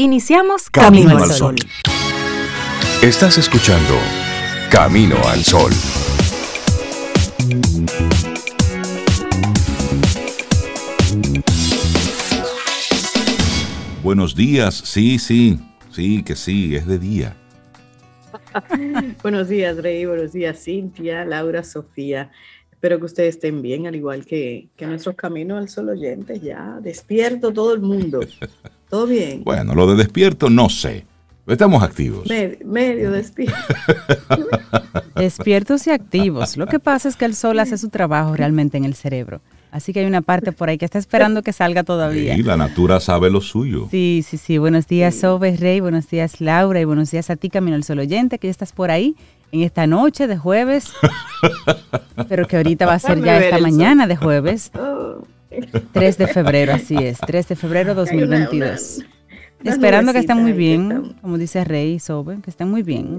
Iniciamos Camino, al Sol. Estás escuchando Camino al Sol. Buenos días, sí, sí, sí, que sí, es de día. Buenos días, Rey. Buenos días, Cintia, Laura, Sofía. Espero que ustedes estén bien, al igual que, que nuestros caminos al sol oyentes. Ya despierto todo el mundo. ¿Todo bien? Bueno, lo de despierto no sé. Estamos activos. medio despierto. Despiertos y activos. Lo que pasa es que el sol hace su trabajo realmente en el cerebro. Así que hay una parte por ahí que está esperando que salga todavía. Y la natura sabe lo suyo. Sí, sí, sí. Buenos días, Sobe Rey. Buenos días, Laura. Y buenos días a ti, Camino al Sol Oyente, que ya estás por ahí en esta noche de jueves. pero que ahorita va a ser ya esta mañana de jueves. 3 de febrero, así es. 3 de febrero 2022. Esperando que estén muy bien, como dice Rey Sobe, que estén muy bien.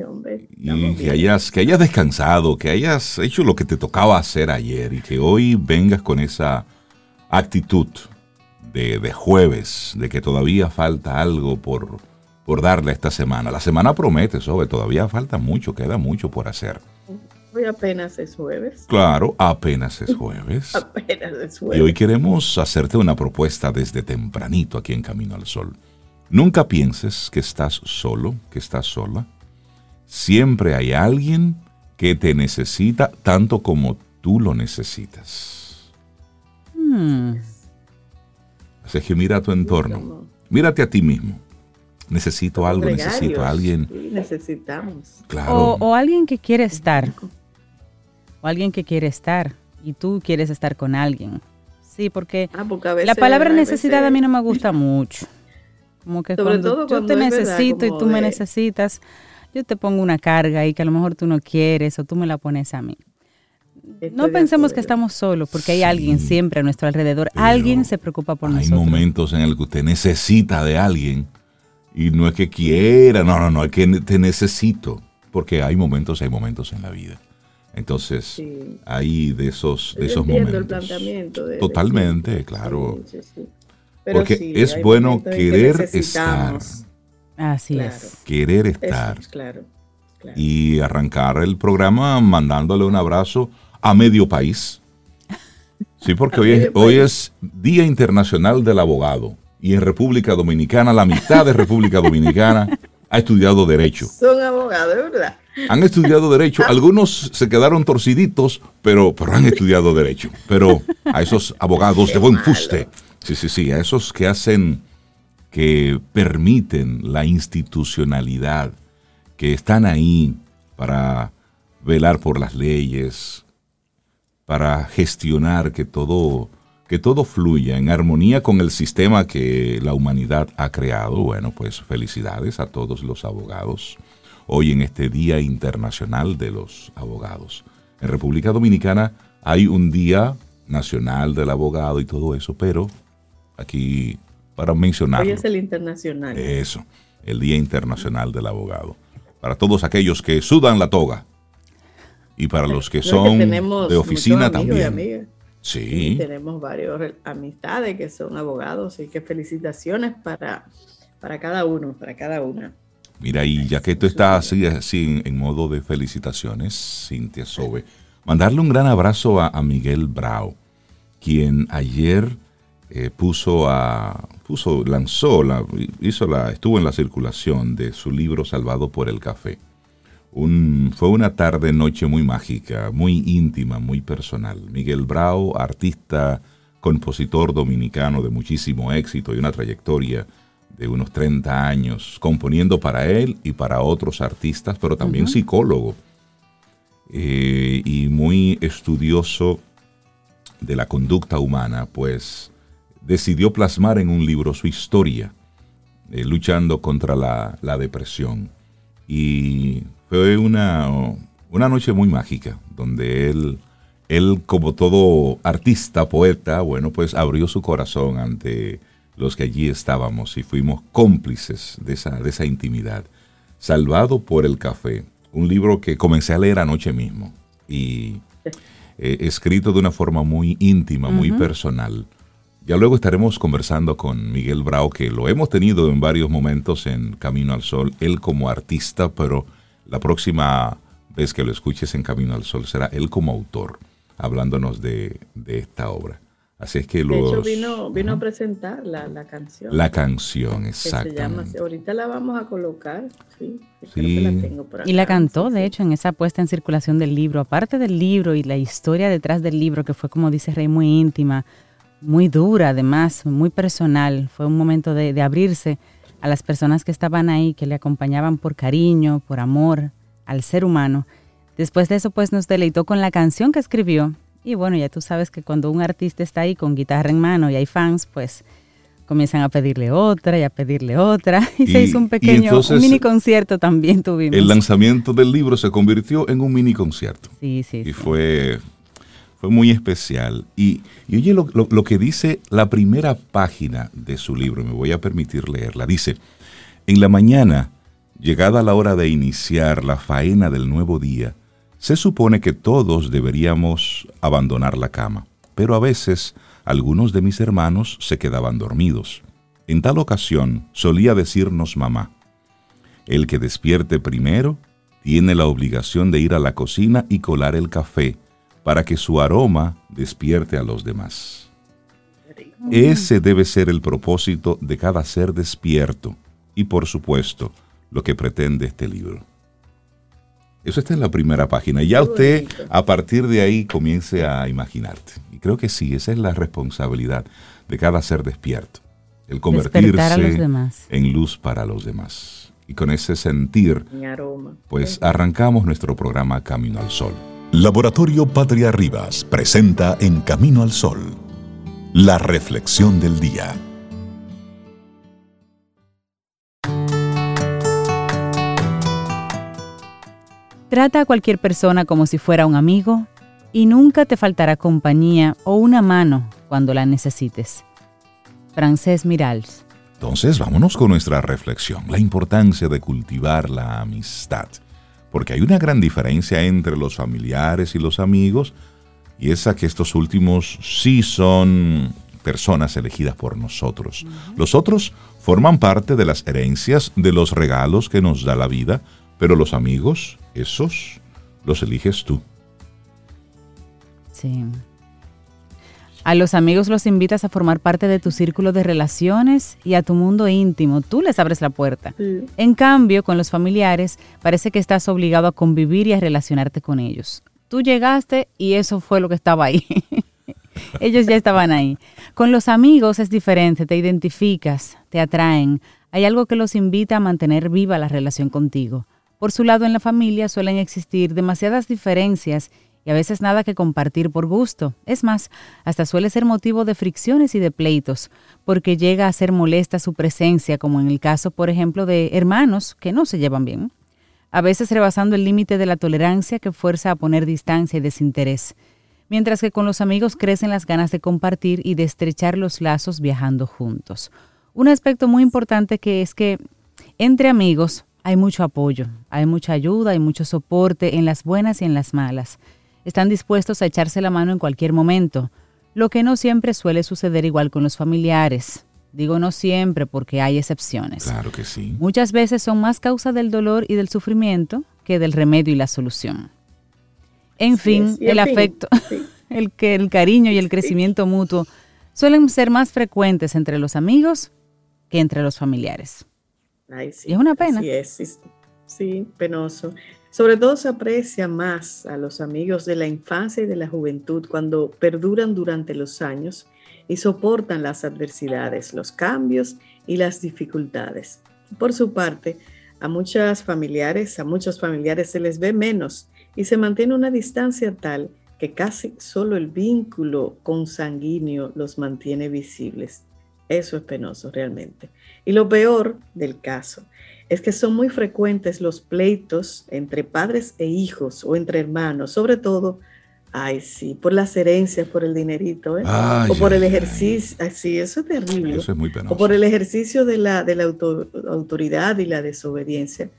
Y que hayas, que hayas descansado, que hayas hecho lo que te tocaba hacer ayer y que hoy vengas con esa actitud de, de jueves, de que todavía falta algo por, por darle esta semana. La semana promete, Sobe, todavía falta mucho, queda mucho por hacer. Hoy apenas es jueves. Claro, apenas es jueves. apenas es jueves. Y hoy queremos hacerte una propuesta desde tempranito aquí en Camino al Sol. Nunca pienses que estás solo, que estás sola. Siempre hay alguien que te necesita tanto como tú lo necesitas. Hmm. Así que mira a tu entorno. Mírate a ti mismo. Necesito algo, necesito a alguien. Sí, necesitamos. Claro. O, alguien que quiere estar. O alguien que quiere estar. Y tú quieres estar con alguien. Sí, porque, Ah, porque a veces- la palabra a veces- necesidad a mí no me gusta mucho. Como que Sobre cuando todo yo te verdad, necesito y tú me necesitas, yo te pongo una carga y que a lo mejor tú no quieres o tú me la pones a mí. Estoy No pensemos que estamos solos, porque hay alguien siempre a nuestro alrededor. Alguien se preocupa por Hay nosotros. momentos en el que usted necesita de alguien y no es que quiera, no, no, no, es que te necesito, porque hay momentos, hay momentos en la vida. Entonces, Sí. hay de esos, de Yo esos momentos. el planteamiento de- de Totalmente, claro. sí, sí, sí. Pero Porque sí, es bueno que querer estar, Así Claro. es. querer estar claro, claro. y arrancar el programa mandándole un abrazo a medio país. Sí, porque hoy es, hoy es Día Internacional del Abogado y en República Dominicana, la mitad de República Dominicana ha estudiado Derecho. Son abogados, es verdad. Han estudiado Derecho, algunos se quedaron torciditos, pero, pero han estudiado Derecho. Pero a esos abogados de buen fuste, sí, sí, sí, a esos que hacen, que permiten la institucionalidad, que están ahí para velar por las leyes, para gestionar que todo, que todo fluya en armonía con el sistema que la humanidad ha creado. Bueno, pues felicidades a todos los abogados hoy en este Día Internacional de los Abogados. En República Dominicana hay un Día Nacional del Abogado y todo eso, pero aquí para mencionarlo. Hoy es el internacional. Eso, el Día Internacional del Abogado. Para todos aquellos que sudan la toga y para los que son de oficina y también. Sí, Tenemos varios amistades que son abogados y que felicitaciones para, para cada uno, para cada una. Mira, y ya que tú estás así, así en, modo de felicitaciones, Cintia Sobe, mandarle un gran abrazo a, Miguel Brau, quien ayer eh, puso a, puso, lanzó, la, hizo la, estuvo en la circulación de su libro Salvado por el Café. Fue una tarde, noche muy mágica, muy íntima, muy personal. Miguel Brau, artista, compositor dominicano de muchísimo éxito y una trayectoria de unos 30 años, componiendo para él y para otros artistas, pero también psicólogo eh, y muy estudioso de la conducta humana, pues decidió plasmar en un libro su historia, eh, luchando contra la, la depresión. Y fue una, una noche muy mágica, donde él, él, como todo artista, poeta, bueno, pues abrió su corazón ante los que allí estábamos y fuimos cómplices de esa, de esa intimidad. Salvado por el café, un libro que comencé a leer anoche mismo y eh, escrito de una forma muy íntima, muy personal Ya luego estaremos conversando con Miguel Bravo, que lo hemos tenido en varios momentos en Camino al Sol, él como artista, pero la próxima vez que lo escuches en Camino al Sol será él como autor, hablándonos de, esta obra. Así es que los, De hecho, vino, vino a presentar la, canción. La canción, exacto. Ahorita la vamos a colocar, sí. y la cantó, de hecho, en esa puesta en circulación del libro. Aparte del libro y la historia detrás del libro, que fue, como dice Rey, muy íntima, muy dura, además, muy personal. Fue un momento de, de abrirse a las personas que estaban ahí, que le acompañaban por cariño, por amor al ser humano. Después de eso, pues nos deleitó con la canción que escribió y bueno, ya tú sabes que cuando un artista está ahí con guitarra en mano y hay fans, pues comienzan a pedirle otra y a pedirle otra. Y, se hizo un pequeño, un mini concierto también tuvimos. El lanzamiento del libro se convirtió en un mini concierto. Sí, sí. Y fue, fue muy especial. Y, oye lo, lo que dice la primera página de su libro, me voy a permitir leerla. Dice, en la mañana, llegada la hora de iniciar la faena del nuevo día, se supone que todos deberíamos abandonar la cama, pero a veces algunos de mis hermanos se quedaban dormidos. En tal ocasión solía decirnos mamá, el que despierte primero tiene la obligación de ir a la cocina y colar el café para que su aroma despierte a los demás. Ese debe ser el propósito de cada ser despierto y por supuesto lo que pretende este libro. Eso está en la primera página. Ya usted a partir de ahí comience a imaginarte. Y creo que sí, esa es la responsabilidad de cada ser despierto. El convertirse en luz para los demás. Y con ese sentir, pues arrancamos nuestro programa Camino al Sol. Laboratorio Patria Rivas presenta en Camino al Sol la reflexión del día. Trata a cualquier persona como si fuera un amigo y nunca te faltará compañía o una mano cuando la necesites. Francés Mirals. Entonces vámonos con nuestra reflexión, la importancia de cultivar la amistad, porque hay una gran diferencia entre los familiares y los amigos, y esa que estos últimos sí son personas elegidas por nosotros. Los otros forman parte de las herencias, de los regalos que nos da la vida, pero los amigos, esos, los eliges tú. Sí. A los amigos los invitas a formar parte de tu círculo de relaciones y a tu mundo íntimo. Tú les abres la puerta. En cambio, con los familiares parece que estás obligado a convivir y a relacionarte con ellos. Tú llegaste y eso fue lo que estaba ahí. ellos ya estaban ahí. Con los amigos es diferente, te identificas, te atraen. Hay algo que los invita a mantener viva la relación contigo. Por su lado, en la familia suelen existir demasiadas diferencias y a veces nada que compartir por gusto. Es más, hasta suele ser motivo de fricciones y de pleitos, porque llega a ser molesta su presencia, como en el caso, por ejemplo, de hermanos que no se llevan bien. A veces rebasando el límite de la tolerancia que fuerza a poner distancia y desinterés, mientras que con los amigos crecen las ganas de compartir y de estrechar los lazos viajando juntos. Un aspecto muy importante que es que entre amigos hay mucho apoyo, hay mucha ayuda, hay mucho soporte en las buenas y en las malas. Están dispuestos a echarse la mano en cualquier momento, lo que no siempre suele suceder igual con los familiares. Digo no siempre porque hay excepciones. Claro que sí. Muchas veces son más causa del dolor y del sufrimiento que del remedio y la solución. En fin, el afecto, el, que, el cariño y el crecimiento mutuo suelen ser más frecuentes entre los amigos que entre los familiares sí, es una pena. Sí, es, sí, penoso. Sobre todo se aprecia más a los amigos de la infancia y de la juventud cuando perduran durante los años y soportan las adversidades, los cambios y las dificultades. Por su parte, a muchas familiares, a muchos familiares se les ve menos y se mantiene una distancia tal que casi solo el vínculo consanguíneo los mantiene visibles. Eso es penoso realmente. Y lo peor del caso es que son muy frecuentes los pleitos entre padres e hijos o entre hermanos, sobre todo, ay sí, por las herencias, por el dinerito, ¿eh? o por el ejercicio, ay, sí, eso es terrible. Eso es muy penoso. O por el ejercicio de la, de la autoridad y la desobediencia,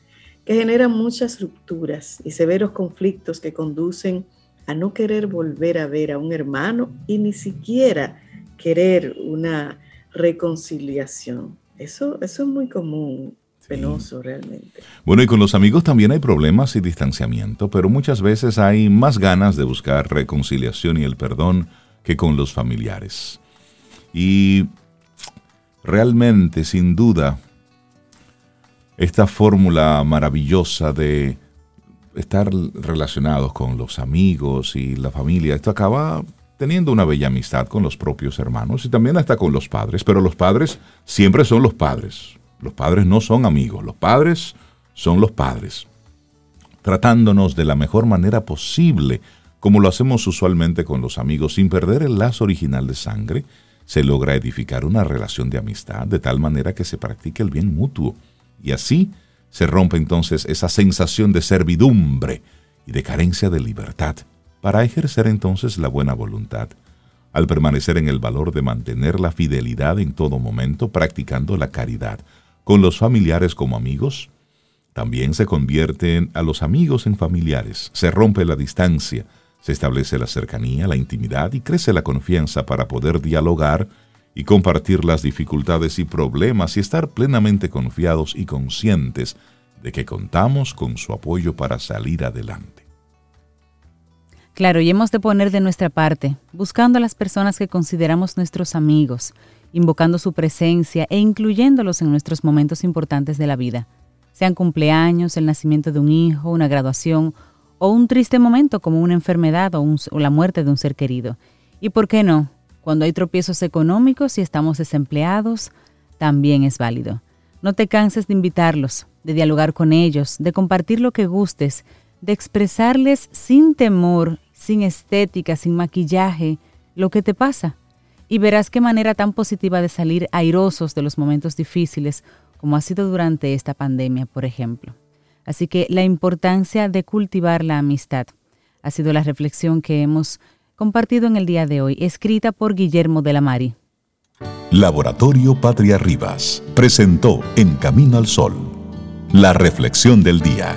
que generan muchas rupturas y severos conflictos que conducen a no querer volver a ver a un hermano y ni siquiera querer una reconciliación. Eso, eso es muy común, penoso realmente. Bueno, y con los amigos también hay problemas y distanciamiento, pero muchas veces hay más ganas de buscar reconciliación y el perdón que con los familiares. Y realmente, sin duda, esta fórmula maravillosa de estar relacionados con los amigos y la familia, esto acaba teniendo una bella amistad con los propios hermanos y también hasta con los padres, pero los padres siempre son los padres. Los padres no son amigos, los padres son los padres, tratándonos de la mejor manera posible, como lo hacemos usualmente con los amigos, sin perder el lazo original de sangre, se logra edificar una relación de amistad de tal manera que se practique el bien mutuo y así se rompe entonces esa sensación de servidumbre y de carencia de libertad para ejercer entonces la buena voluntad, al permanecer en el valor de mantener la fidelidad en todo momento, practicando la caridad, con los familiares como amigos, también se convierten a los amigos en familiares, se rompe la distancia, se establece la cercanía, la intimidad y crece la confianza para poder dialogar y compartir las dificultades y problemas y estar plenamente confiados y conscientes de que contamos con su apoyo para salir adelante. Claro, y hemos de poner de nuestra parte, buscando a las personas que consideramos nuestros amigos, invocando su presencia e incluyéndolos en nuestros momentos importantes de la vida, sean cumpleaños, el nacimiento de un hijo, una graduación o un triste momento como una enfermedad o, o la muerte de un ser querido. Y por qué no, cuando hay tropiezos económicos y estamos desempleados, también es válido. No te canses de invitarlos, de dialogar con ellos, de compartir lo que gustes, de expresarles sin temor, sin estética, sin maquillaje, lo que te pasa. Y verás qué manera tan positiva de salir airosos de los momentos difíciles, como ha sido durante esta pandemia, por ejemplo. Así que la importancia de cultivar la amistad ha sido la reflexión que hemos compartido en el día de hoy, escrita por Guillermo de la Mari. Laboratorio Patria Rivas presentó En Camino al Sol, la reflexión del día.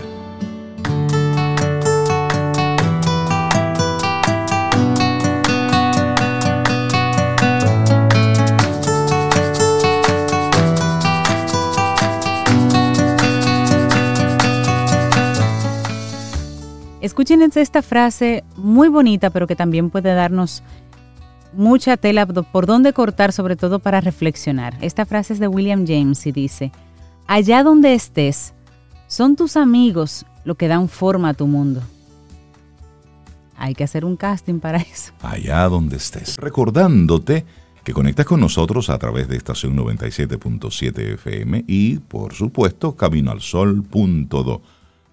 Escuchen esta frase muy bonita, pero que también puede darnos mucha tela por dónde cortar, sobre todo para reflexionar. Esta frase es de William James y dice, allá donde estés, son tus amigos lo que dan forma a tu mundo. Hay que hacer un casting para eso. Allá donde estés. Recordándote que conectas con nosotros a través de estación 97.7 FM y, por supuesto, caminoalsol.do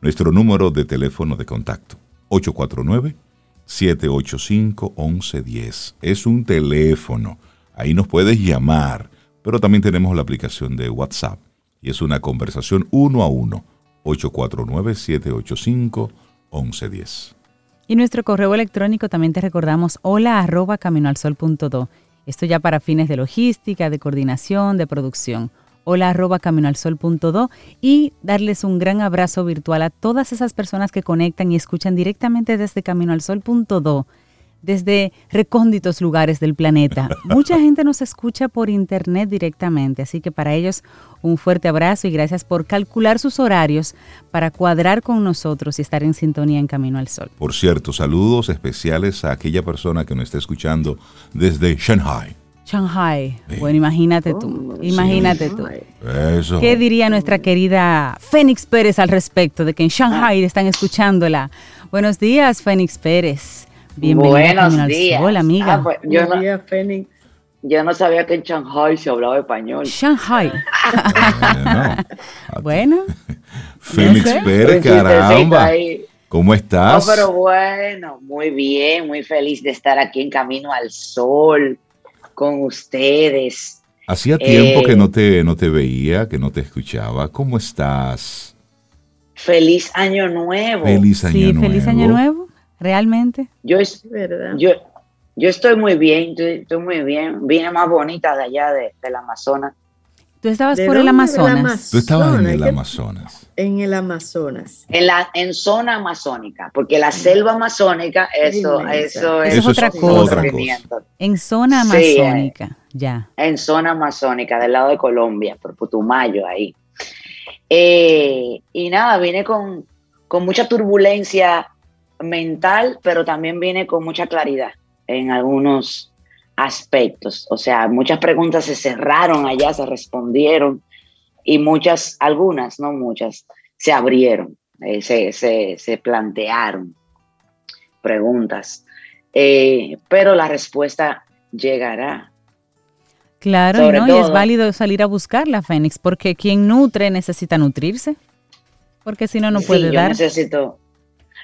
nuestro número de teléfono de contacto, 849-785-1110. Es un teléfono. Ahí nos puedes llamar, pero también tenemos la aplicación de WhatsApp y es una conversación uno a uno. 849-785-1110. Y nuestro correo electrónico también te recordamos hola arroba caminoalsol.do. Esto ya para fines de logística, de coordinación, de producción hola arroba caminoalsol.do y darles un gran abrazo virtual a todas esas personas que conectan y escuchan directamente desde caminoalsol.do, desde recónditos lugares del planeta. Mucha gente nos escucha por internet directamente, así que para ellos un fuerte abrazo y gracias por calcular sus horarios para cuadrar con nosotros y estar en sintonía en Camino al Sol. Por cierto, saludos especiales a aquella persona que nos está escuchando desde Shanghai. Shanghai. Bueno, imagínate tú. Oh, imagínate tú. ¿Qué diría nuestra querida Fénix Pérez al respecto de que en Shanghai están escuchándola? Buenos días, Fénix Pérez. Bienvenida Buenos días. Hola, amiga. Ah, pues, yo, no, Fénix. yo no sabía que en Shanghai se hablaba español. Shanghai. bueno. Fénix Pérez, caramba. ¿Cómo estás? No, pero bueno, muy bien, muy feliz de estar aquí en Camino al Sol con ustedes. Hacía tiempo que eh, no te, no te veía, que no te escuchaba. ¿Cómo estás? Feliz año nuevo. Feliz año sí, feliz año nuevo, realmente. Yo, es, yo, yo estoy muy bien, estoy, muy bien. Vine más bonita de allá de, del Amazonas. Tú estabas por el Amazonas. Tú estabas en el Amazonas. En el Amazonas. En la en zona amazónica, porque la selva amazónica, eso, eso, es, otra cosa. En zona amazónica, ya. En zona amazónica, del lado de Colombia, por Putumayo, ahí. Eh, y nada, vine con, con mucha turbulencia mental, pero también viene con mucha claridad en algunos aspectos. O sea, muchas preguntas se cerraron allá, se respondieron y muchas, algunas, no muchas, se abrieron, eh, se, plantearon preguntas. Eh, pero la respuesta llegará. Claro, ¿no? y es válido salir a buscar la Fénix, porque quien nutre necesita nutrirse, porque si no, no puede dar. necesito,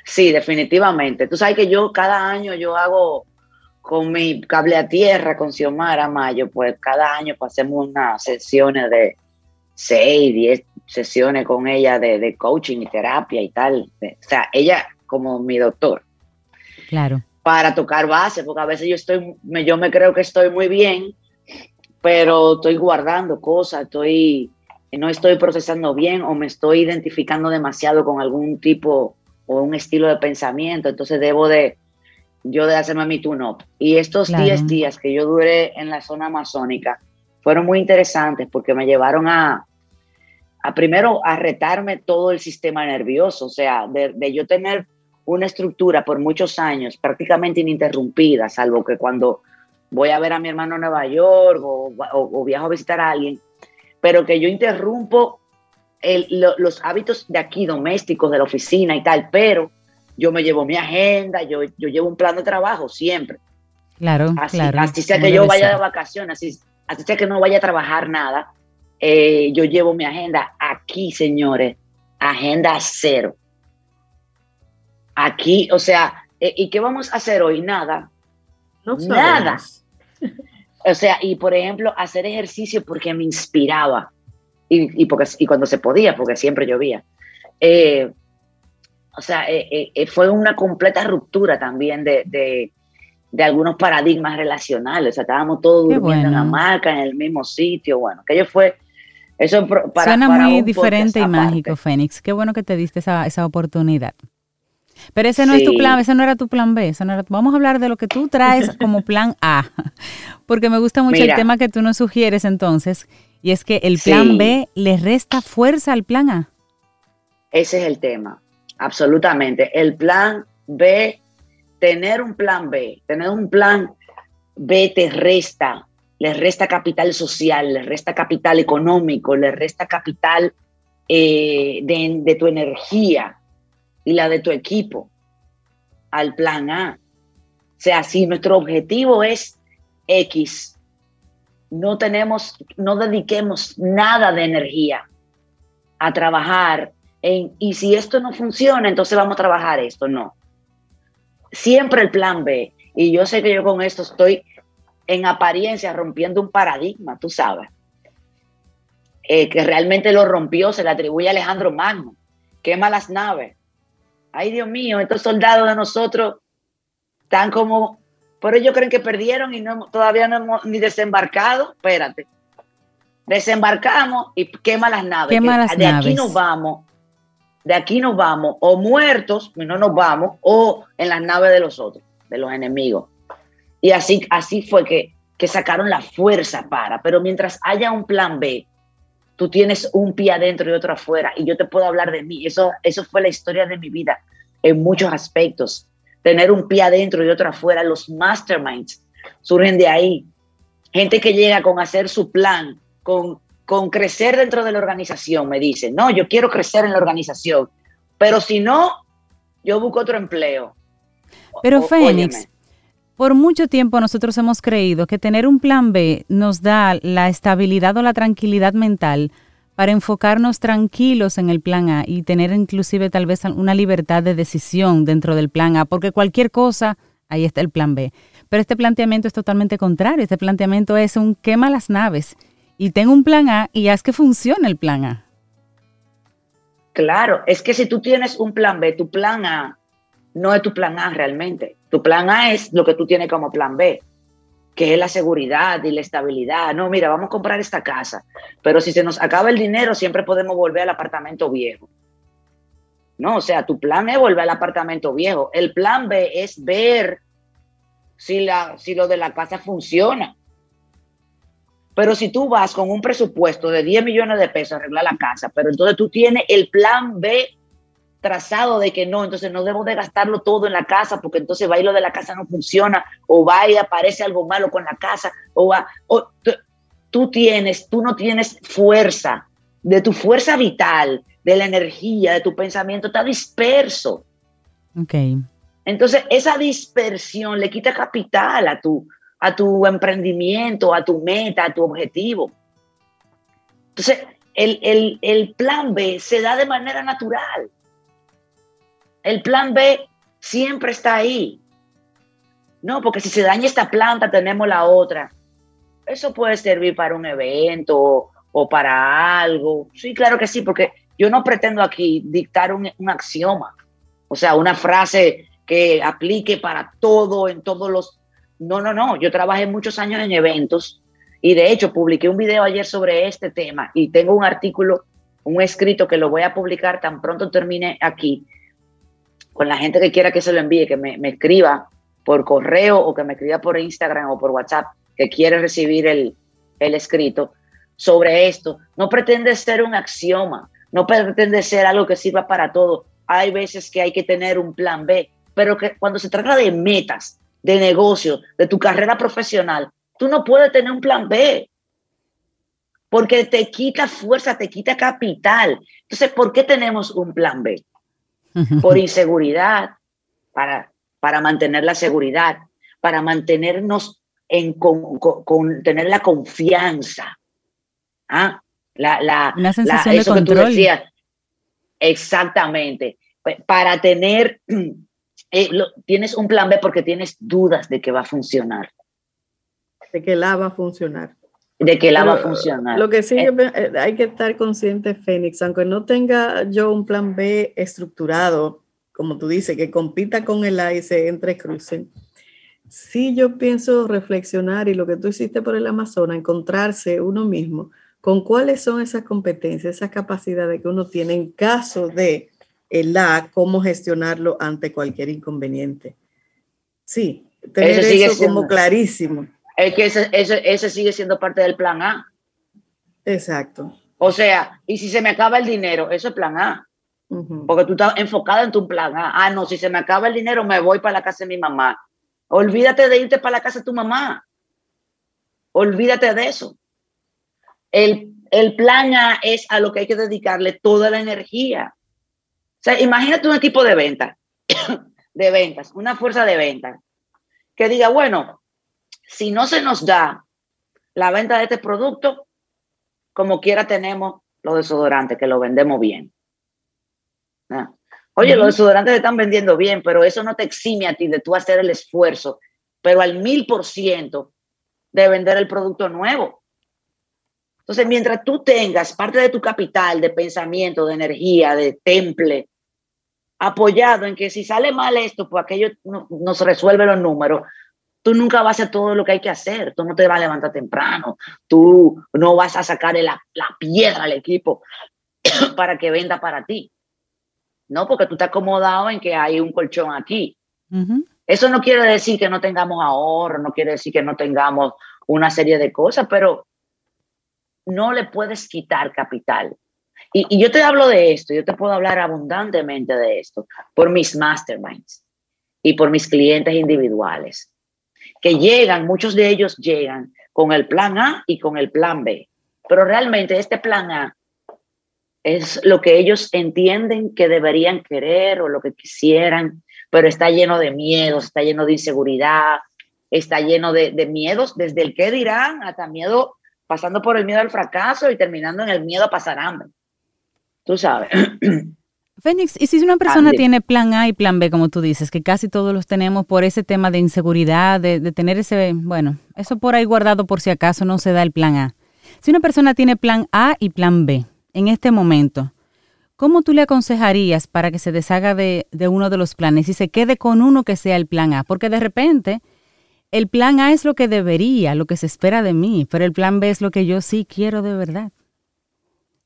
sí, definitivamente. Tú sabes que yo cada año yo hago con mi cable a tierra, con Xiomara Mayo, pues cada año pasemos unas sesiones de 6, 10 sesiones con ella de, coaching y terapia y tal. O sea, ella como mi doctor. Claro. Para tocar base, porque a veces yo estoy, yo me creo que estoy muy bien, pero estoy guardando cosas, estoy, no estoy procesando bien o me estoy identificando demasiado con algún tipo o un estilo de pensamiento, entonces debo de yo de hacerme mi tune-up. Y estos 10 días que yo duré en la zona amazónica fueron muy interesantes porque me llevaron a, a primero a retarme todo el sistema nervioso, o sea, de, yo tener una estructura por muchos años prácticamente ininterrumpida, salvo que cuando voy a ver a mi hermano en Nueva York o, viajo a visitar a alguien, pero que yo interrumpo los hábitos de aquí domésticos, de la oficina y tal, pero yo me llevo mi agenda, yo, yo llevo un plan de trabajo siempre. Claro, así, claro. Así sea que yo vaya de vacaciones, así, así sea que no vaya a trabajar nada, eh, yo llevo mi agenda aquí, señores, agenda cero. Aquí, o sea, eh, ¿y qué vamos a hacer hoy? Nada. No nada. O sea, y por ejemplo, hacer ejercicio porque me inspiraba. Y, y, porque, y cuando se podía, porque siempre llovía. Eh, o sea, eh, eh, eh, fue una completa ruptura también de, de, algunos paradigmas relacionales. O sea, estábamos todos durmiendo en la marca, en el mismo sitio. Bueno, aquello fue... Eso para, Suena muy diferente y mágico, Fénix. Qué bueno que te diste esa, esa oportunidad. Pero ese no es tu plan, ese no era tu plan B. no era, vamos a hablar de lo que tú traes como plan A, porque me gusta mucho el tema que tú nos sugieres entonces, y es que el plan B le resta fuerza al plan A. Ese es el tema absolutamente. El plan B, tener un plan B, tener un plan B te resta, le resta capital social, le resta capital económico, le resta capital eh, de, de tu energía y la de tu equipo al plan A. O sea, si nuestro objetivo es X, no tenemos, no dediquemos nada de energía a trabajar y si esto no funciona, entonces vamos a trabajar esto. No. Siempre el plan B. Y yo sé que yo con esto estoy en apariencia rompiendo un paradigma, tú sabes. Eh, que realmente lo rompió, se le atribuye a Alejandro Magno. Quema las naves. Ay, Dios mío, estos soldados de nosotros están como. Pero ellos creen que perdieron y no, todavía no hemos ni desembarcado. Espérate. Desembarcamos y quema las naves. Quema las de aquí nos vamos de aquí nos vamos o muertos, y no nos vamos, o en las naves de los otros, de los enemigos. Y así, así fue que, que sacaron la fuerza para. Pero mientras haya un plan B, tú tienes un pie adentro y otro afuera. Y yo te puedo hablar de mí. Eso, eso fue la historia de mi vida en muchos aspectos. Tener un pie adentro y otro afuera. Los masterminds surgen de ahí. Gente que llega con hacer su plan, con con crecer dentro de la organización, me dicen, no, yo quiero crecer en la organización, pero si no, yo busco otro empleo. Pero Fénix, por mucho tiempo nosotros hemos creído que tener un plan B nos da la estabilidad o la tranquilidad mental para enfocarnos tranquilos en el plan A y tener inclusive tal vez una libertad de decisión dentro del plan A, porque cualquier cosa, ahí está el plan B. Pero este planteamiento es totalmente contrario, este planteamiento es un quema las naves y tengo un plan A y haz que funcione el plan A. Claro, es que si tú tienes un plan B, tu plan A no es tu plan A realmente. Tu plan A es lo que tú tienes como plan B. que es la seguridad y la estabilidad. No, mira, vamos a comprar esta casa, pero si se nos acaba el dinero, siempre podemos volver al apartamento viejo. No, o sea, tu plan es volver al apartamento viejo. El plan B es ver si, la, si lo de la casa funciona. Pero si tú vas con un presupuesto de 10 millones de pesos a arreglar la casa, pero entonces tú tienes el plan B trazado de que no, entonces no debo de gastarlo todo en la casa porque entonces va y lo de la casa no funciona o va y aparece algo malo con la casa o va, o tú tienes, tú no tienes fuerza, de tu fuerza vital, de la energía, de tu pensamiento, está disperso. Ok. Entonces esa dispersión le quita capital a tu, a tu emprendimiento, a tu meta, a tu objetivo. Entonces, el, el, el plan B se da de manera natural. El plan B siempre está ahí. No, porque si se daña esta planta, tenemos la otra. Eso puede servir para un evento o, para algo. Sí, claro que sí, porque yo no pretendo aquí dictar un, un axioma, o sea, una frase que aplique para todo, en todos los... No, no, no, yo trabajé muchos años en eventos y de hecho publiqué un video ayer sobre este tema y tengo un artículo, un escrito que lo voy a publicar tan pronto termine aquí, con la gente que quiera que se lo envíe, que me, escriba por correo o que me escriba por Instagram o por WhatsApp, que quiere recibir el, el escrito sobre esto. No pretende ser un axioma, no pretende ser algo que sirva para todo. Hay veces que hay que tener un plan B, pero que cuando se trata de metas, de negocio, de tu carrera profesional, tú no puedes tener un plan B, porque te quita fuerza, te quita capital. Entonces, ¿por qué tenemos un plan B? por inseguridad, para, para mantener la seguridad, para mantenernos en con, tener la confianza. ¿Ah? La, la, Una sensación de control. exactamente. Para tener, eh, tienes un plan B porque tienes dudas de que va a funcionar. De que la va a funcionar de que la va a funcionar. Lo que sí eh, eh, hay que estar consciente, Fénix, aunque no tenga yo un plan B estructurado, como tú dices, que compita con el A y se entrecrucen. Sí, yo pienso reflexionar y lo que tú hiciste por el Amazonas, encontrarse uno mismo con cuáles son esas competencias, esas capacidades que uno tiene en caso de el A, cómo gestionarlo ante cualquier inconveniente. Sí, tener eso como clarísimo es que ese, ese, sigue siendo parte del plan A. Exacto. O sea, y si se me acaba el dinero, eso es plan A. Porque tú estás enfocada en tu plan A. Ah, no, si se me acaba el dinero, me voy para la casa de mi mamá. Olvídate de irte para la casa de tu mamá. Olvídate de eso. El, el plan A es a lo que hay que dedicarle toda la energía. Sea, imagínate un equipo de ventas, de ventas, una fuerza de ventas, que diga, bueno, si no se nos da la venta de este producto, como quiera tenemos los desodorantes, que lo vendemos bien. Ah. Oye, los desodorantes se están vendiendo bien, pero eso no te exime a ti de tú hacer el esfuerzo, pero al mil por ciento de vender el producto nuevo. Entonces, mientras tú tengas parte de tu capital, de pensamiento, de energía, de temple, apoyado en que si sale mal esto, pues aquello nos resuelve los números, tú nunca vas a hacer todo lo que hay que hacer, tú no te vas a levantar temprano, tú no vas a sacarle la, piedra al equipo para que venda para ti. No, porque tú estás acomodado en que hay un colchón aquí. Eso no quiere decir que no tengamos ahorro, no quiere decir que no tengamos una serie de cosas, pero no le puedes quitar capital. Y, yo te hablo de esto, yo te puedo hablar abundantemente de esto por mis masterminds y por mis clientes individuales que llegan, muchos de ellos llegan con el plan A y con el plan B. Pero realmente este plan A es lo que ellos entienden que deberían querer o lo que quisieran, pero está lleno de miedos, está lleno de inseguridad, está lleno de, de miedos, desde el qué dirán hasta miedo, pasando por el miedo al fracaso y terminando en el miedo a pasar hambre. Tú sabes. Fénix, ¿y si una persona tiene plan A y plan B, como tú dices, que casi todos los tenemos por ese tema de inseguridad, de, tener ese, bueno, eso por ahí guardado por si acaso no se da el plan A. Si una persona tiene plan A y plan B en este momento, ¿cómo tú le aconsejarías para que se deshaga de, de uno de los planes y se quede con uno que sea el plan A? Porque de repente el plan A es lo que debería, lo que se espera de mí, pero el plan B es lo que yo sí quiero de verdad.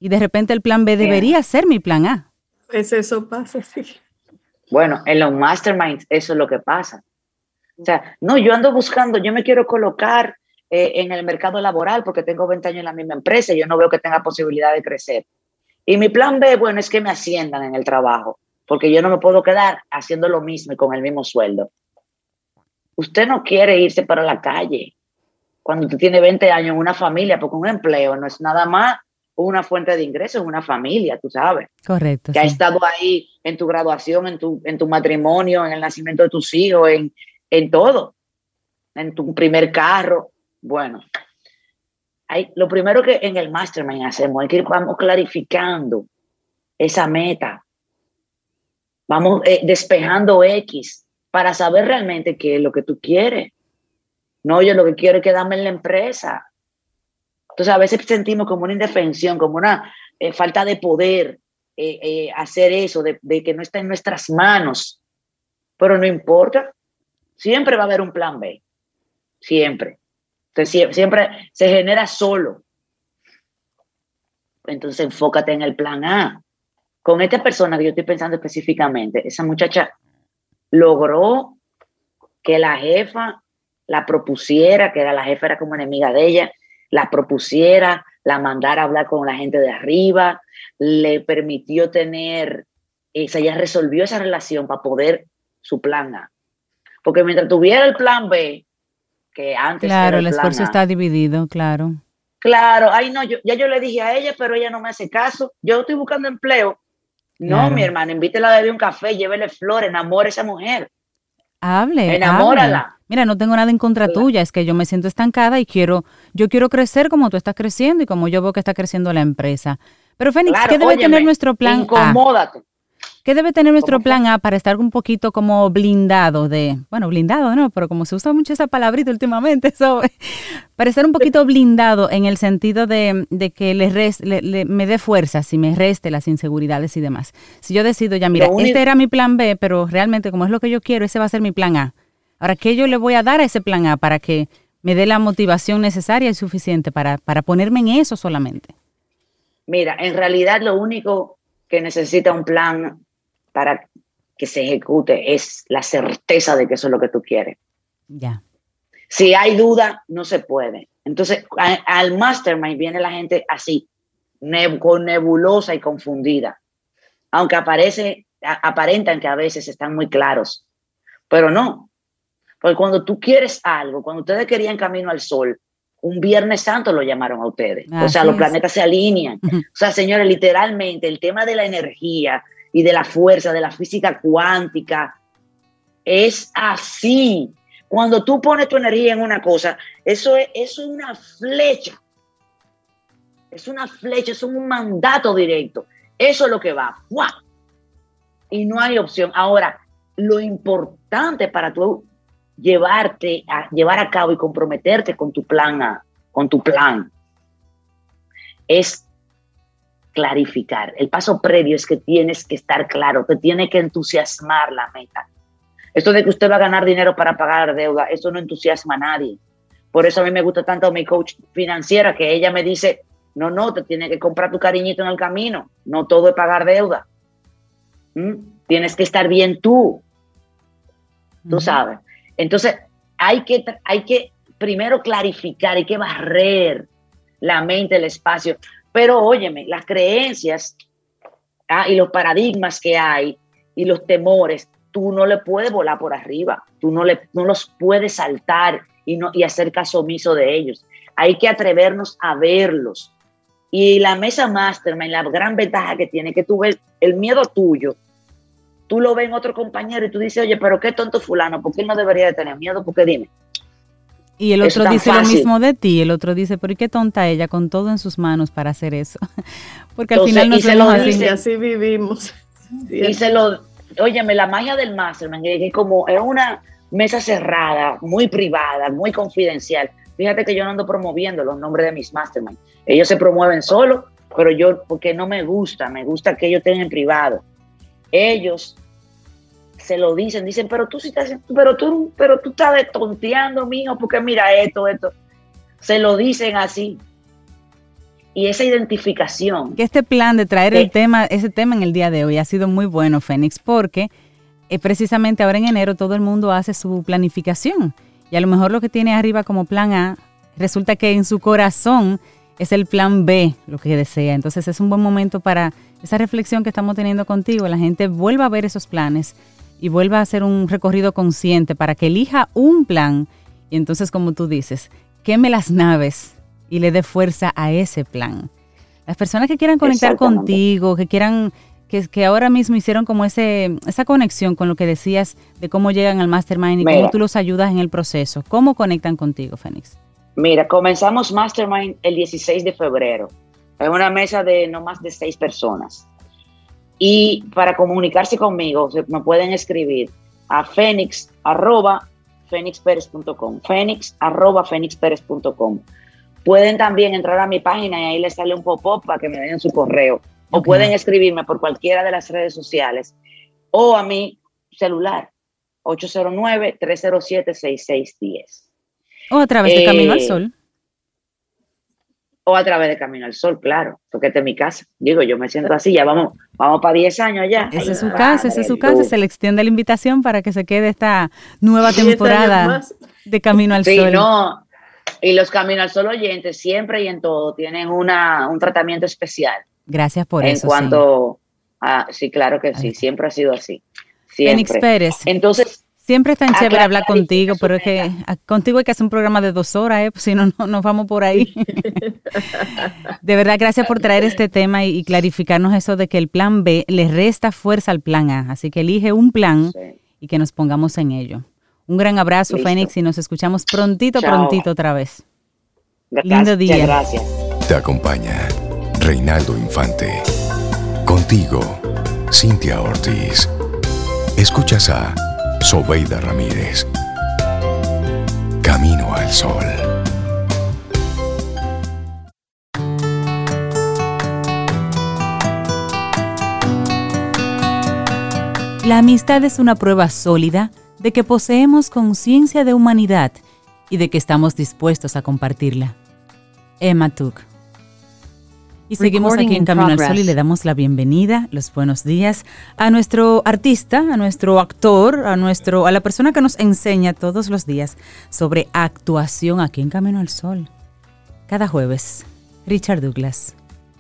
Y de repente el plan B debería ser mi plan A. Pues eso pasa, sí. Bueno, en los masterminds eso es lo que pasa. O sea, no, yo ando buscando, yo me quiero colocar eh, en el mercado laboral porque tengo 20 años en la misma empresa y yo no veo que tenga posibilidad de crecer. Y mi plan B, bueno, es que me asciendan en el trabajo, porque yo no me puedo quedar haciendo lo mismo y con el mismo sueldo. Usted no quiere irse para la calle cuando usted tiene 20 años en una familia, porque un empleo no es nada más una fuente de ingresos, es una familia, tú sabes. Correcto. Que ha estado ahí en tu graduación, en tu, en tu matrimonio, en el nacimiento de tus hijos, en, en todo, en tu primer carro. Bueno, hay, lo primero que en el mastermind hacemos es que vamos clarificando esa meta. Vamos eh, despejando X para saber realmente qué es lo que tú quieres. No, yo lo que quiero es quedarme en la empresa. Entonces a veces sentimos como una indefensión, como una eh, falta de poder eh, hacer eso, de, de que no está en nuestras manos. Pero no importa, siempre va a haber un plan B. Siempre. Entonces, siempre se genera solo. Entonces, enfócate en el plan A. Con esta persona que yo estoy pensando específicamente, esa muchacha logró que la jefa la propusiera, que era la jefa, era como enemiga de ella, la propusiera, la mandara a hablar con la gente de arriba, le permitió tener, esa, ella resolvió esa relación para poder su plan A. Porque mientras tuviera el plan B, que antes. Claro, el, esfuerzo está dividido, claro. Claro, ay no, yo, ya yo le dije a ella, pero ella no me hace caso. Yo estoy buscando empleo. No, mi hermana, invítela a beber un café, llévele flores, enamore a esa mujer. Hable. Enamórala. Mira, no tengo nada en contra tuya, es que yo me siento estancada y quiero, yo quiero crecer como tú estás creciendo y como yo veo que está creciendo la empresa. Pero Fénix, ¿qué debe tener nuestro plan? Incomódate. ¿Qué debe tener nuestro plan A para estar un poquito como blindado de, bueno, blindado, ¿no? Pero como se usa mucho esa palabrita últimamente, para estar un poquito blindado en el sentido de, que le, me dé fuerza, si me reste las inseguridades y demás. Si yo decido ya, mira, este era mi plan B, pero realmente como es lo que yo quiero, ese va a ser mi plan A. Ahora, ¿qué yo le voy a dar a ese plan A para que me dé la motivación necesaria y suficiente para, para ponerme en eso solamente? Mira, en realidad lo único que necesita un plan para que se ejecute es la certeza de que eso es lo que tú quieres. Ya. Si hay duda, no se puede. Entonces, al mastermind viene la gente así, con nebulosa y confundida. Aunque aparece, aparentan que a veces están muy claros, pero no. Porque cuando tú quieres algo, cuando ustedes querían camino al sol, un Viernes Santo lo llamaron a ustedes. o sea, los planetas se alinean. O sea, señores, literalmente el tema de la energía, y de la fuerza, de la física cuántica. Es así. Cuando tú pones tu energía en una cosa, eso es, eso es una flecha. Es una flecha, es un mandato directo. Eso es lo que va. Y no hay opción. Ahora, lo importante para tú llevarte a llevar a cabo y comprometerte con tu plan, con tu plan, es clarificar. El paso previo es que tienes que estar claro, te tiene que entusiasmar la meta. Esto de que usted va a ganar dinero para pagar deuda, eso no entusiasma a nadie. Por eso a mí me gusta tanto mi coach financiera, que ella me dice, no, no, te tiene que comprar tu cariñito en el camino, no todo es pagar deuda. ¿Mm? Tienes que estar bien tú, tú sabes. Entonces, hay que, hay que primero clarificar, hay que barrer la mente, el espacio. Pero óyeme, las creencias ah, y los paradigmas que hay y los temores, tú no le puedes volar por arriba, tú no, le, no los puedes saltar y, no, y hacer caso omiso de ellos. Hay que atrevernos a verlos. Y la mesa mastermind, la gran ventaja que tiene, que tú ves el miedo tuyo, tú lo ves en otro compañero y tú dices, oye, pero qué tonto fulano, ¿por qué no debería de tener miedo? Porque dime, y el otro dice lo mismo de ti, el otro dice, pero qué tonta ella con todo en sus manos para hacer eso. Porque al final no se lo así. así vivimos. Y se lo, óyeme, la magia del mastermind es como es una mesa cerrada, muy privada, muy confidencial. Fíjate que yo no ando promoviendo los nombres de mis mastermind. Ellos se promueven solo, pero yo, porque no me gusta, me gusta que ellos estén en privado. Ellos se lo dicen, dicen, pero tú sí estás, pero tú, pero tú estás tonteando, mijo, porque mira esto, esto. Se lo dicen así. Y esa identificación. Que este plan de traer el tema, ese tema en el día de hoy ha sido muy bueno, Fénix, porque eh, precisamente ahora en enero todo el mundo hace su planificación. Y a lo mejor lo que tiene arriba como plan A, resulta que en su corazón es el plan B lo que desea. Entonces es un buen momento para esa reflexión que estamos teniendo contigo. La gente vuelva a ver esos planes y vuelva a hacer un recorrido consciente para que elija un plan y entonces, como tú dices, queme las naves y le dé fuerza a ese plan. Las personas que quieran conectar contigo, que quieran, que, que, ahora mismo hicieron como ese, esa conexión con lo que decías de cómo llegan al mastermind y cómo tú los ayudas en el proceso, ¿cómo conectan contigo, Fénix? Mira, comenzamos mastermind el 16 de febrero. Es una mesa de no más de seis personas. Y para comunicarse conmigo, me pueden escribir a fénix arroba fénix arroba. Pueden también entrar a mi página y ahí les sale un pop-up para que me den su correo. O pueden escribirme por cualquiera de las redes sociales o a mi celular, 809-307-6610. O a través de Camino al eh, Sol o a través de Camino al Sol, claro, porque esta es mi casa. Digo, yo me siento así, ya vamos, vamos para 10 años ya. Esa es su casa, esa es su casa, se le extiende la invitación para que se quede esta nueva temporada de Camino al sí, Sol. No, y los Camino al Sol oyentes siempre y en todo tienen una, un tratamiento especial. Gracias por eso. En cuanto a, sí, claro que sí, siempre ha sido así. Félix Pérez. Entonces, Siempre es tan chévere hablar contigo, pero es que contigo hay que hacer un programa de dos horas, ¿eh? Pues si no, no, nos vamos por ahí. de verdad, gracias por traer este tema y, clarificarnos eso de que el plan B le resta fuerza al plan A. Así que elige un plan y que nos pongamos en ello. Un gran abrazo, Fénix, y nos escuchamos prontito, prontito otra vez. Lindo día. Gracias. Te acompaña Reinaldo Infante. Contigo, Cintia Ortiz. Escuchas a Sobeida Ramírez. Camino al Sol. La amistad es una prueba sólida de que poseemos conciencia de humanidad y de que estamos dispuestos a compartirla. Emma Tuck. Y seguimos aquí en Camino al Sol y le damos la bienvenida, los buenos días a nuestro artista, a nuestro actor, a nuestro, a la persona que nos enseña todos los días sobre actuación aquí en Camino al Sol. Cada jueves, Richard Douglas.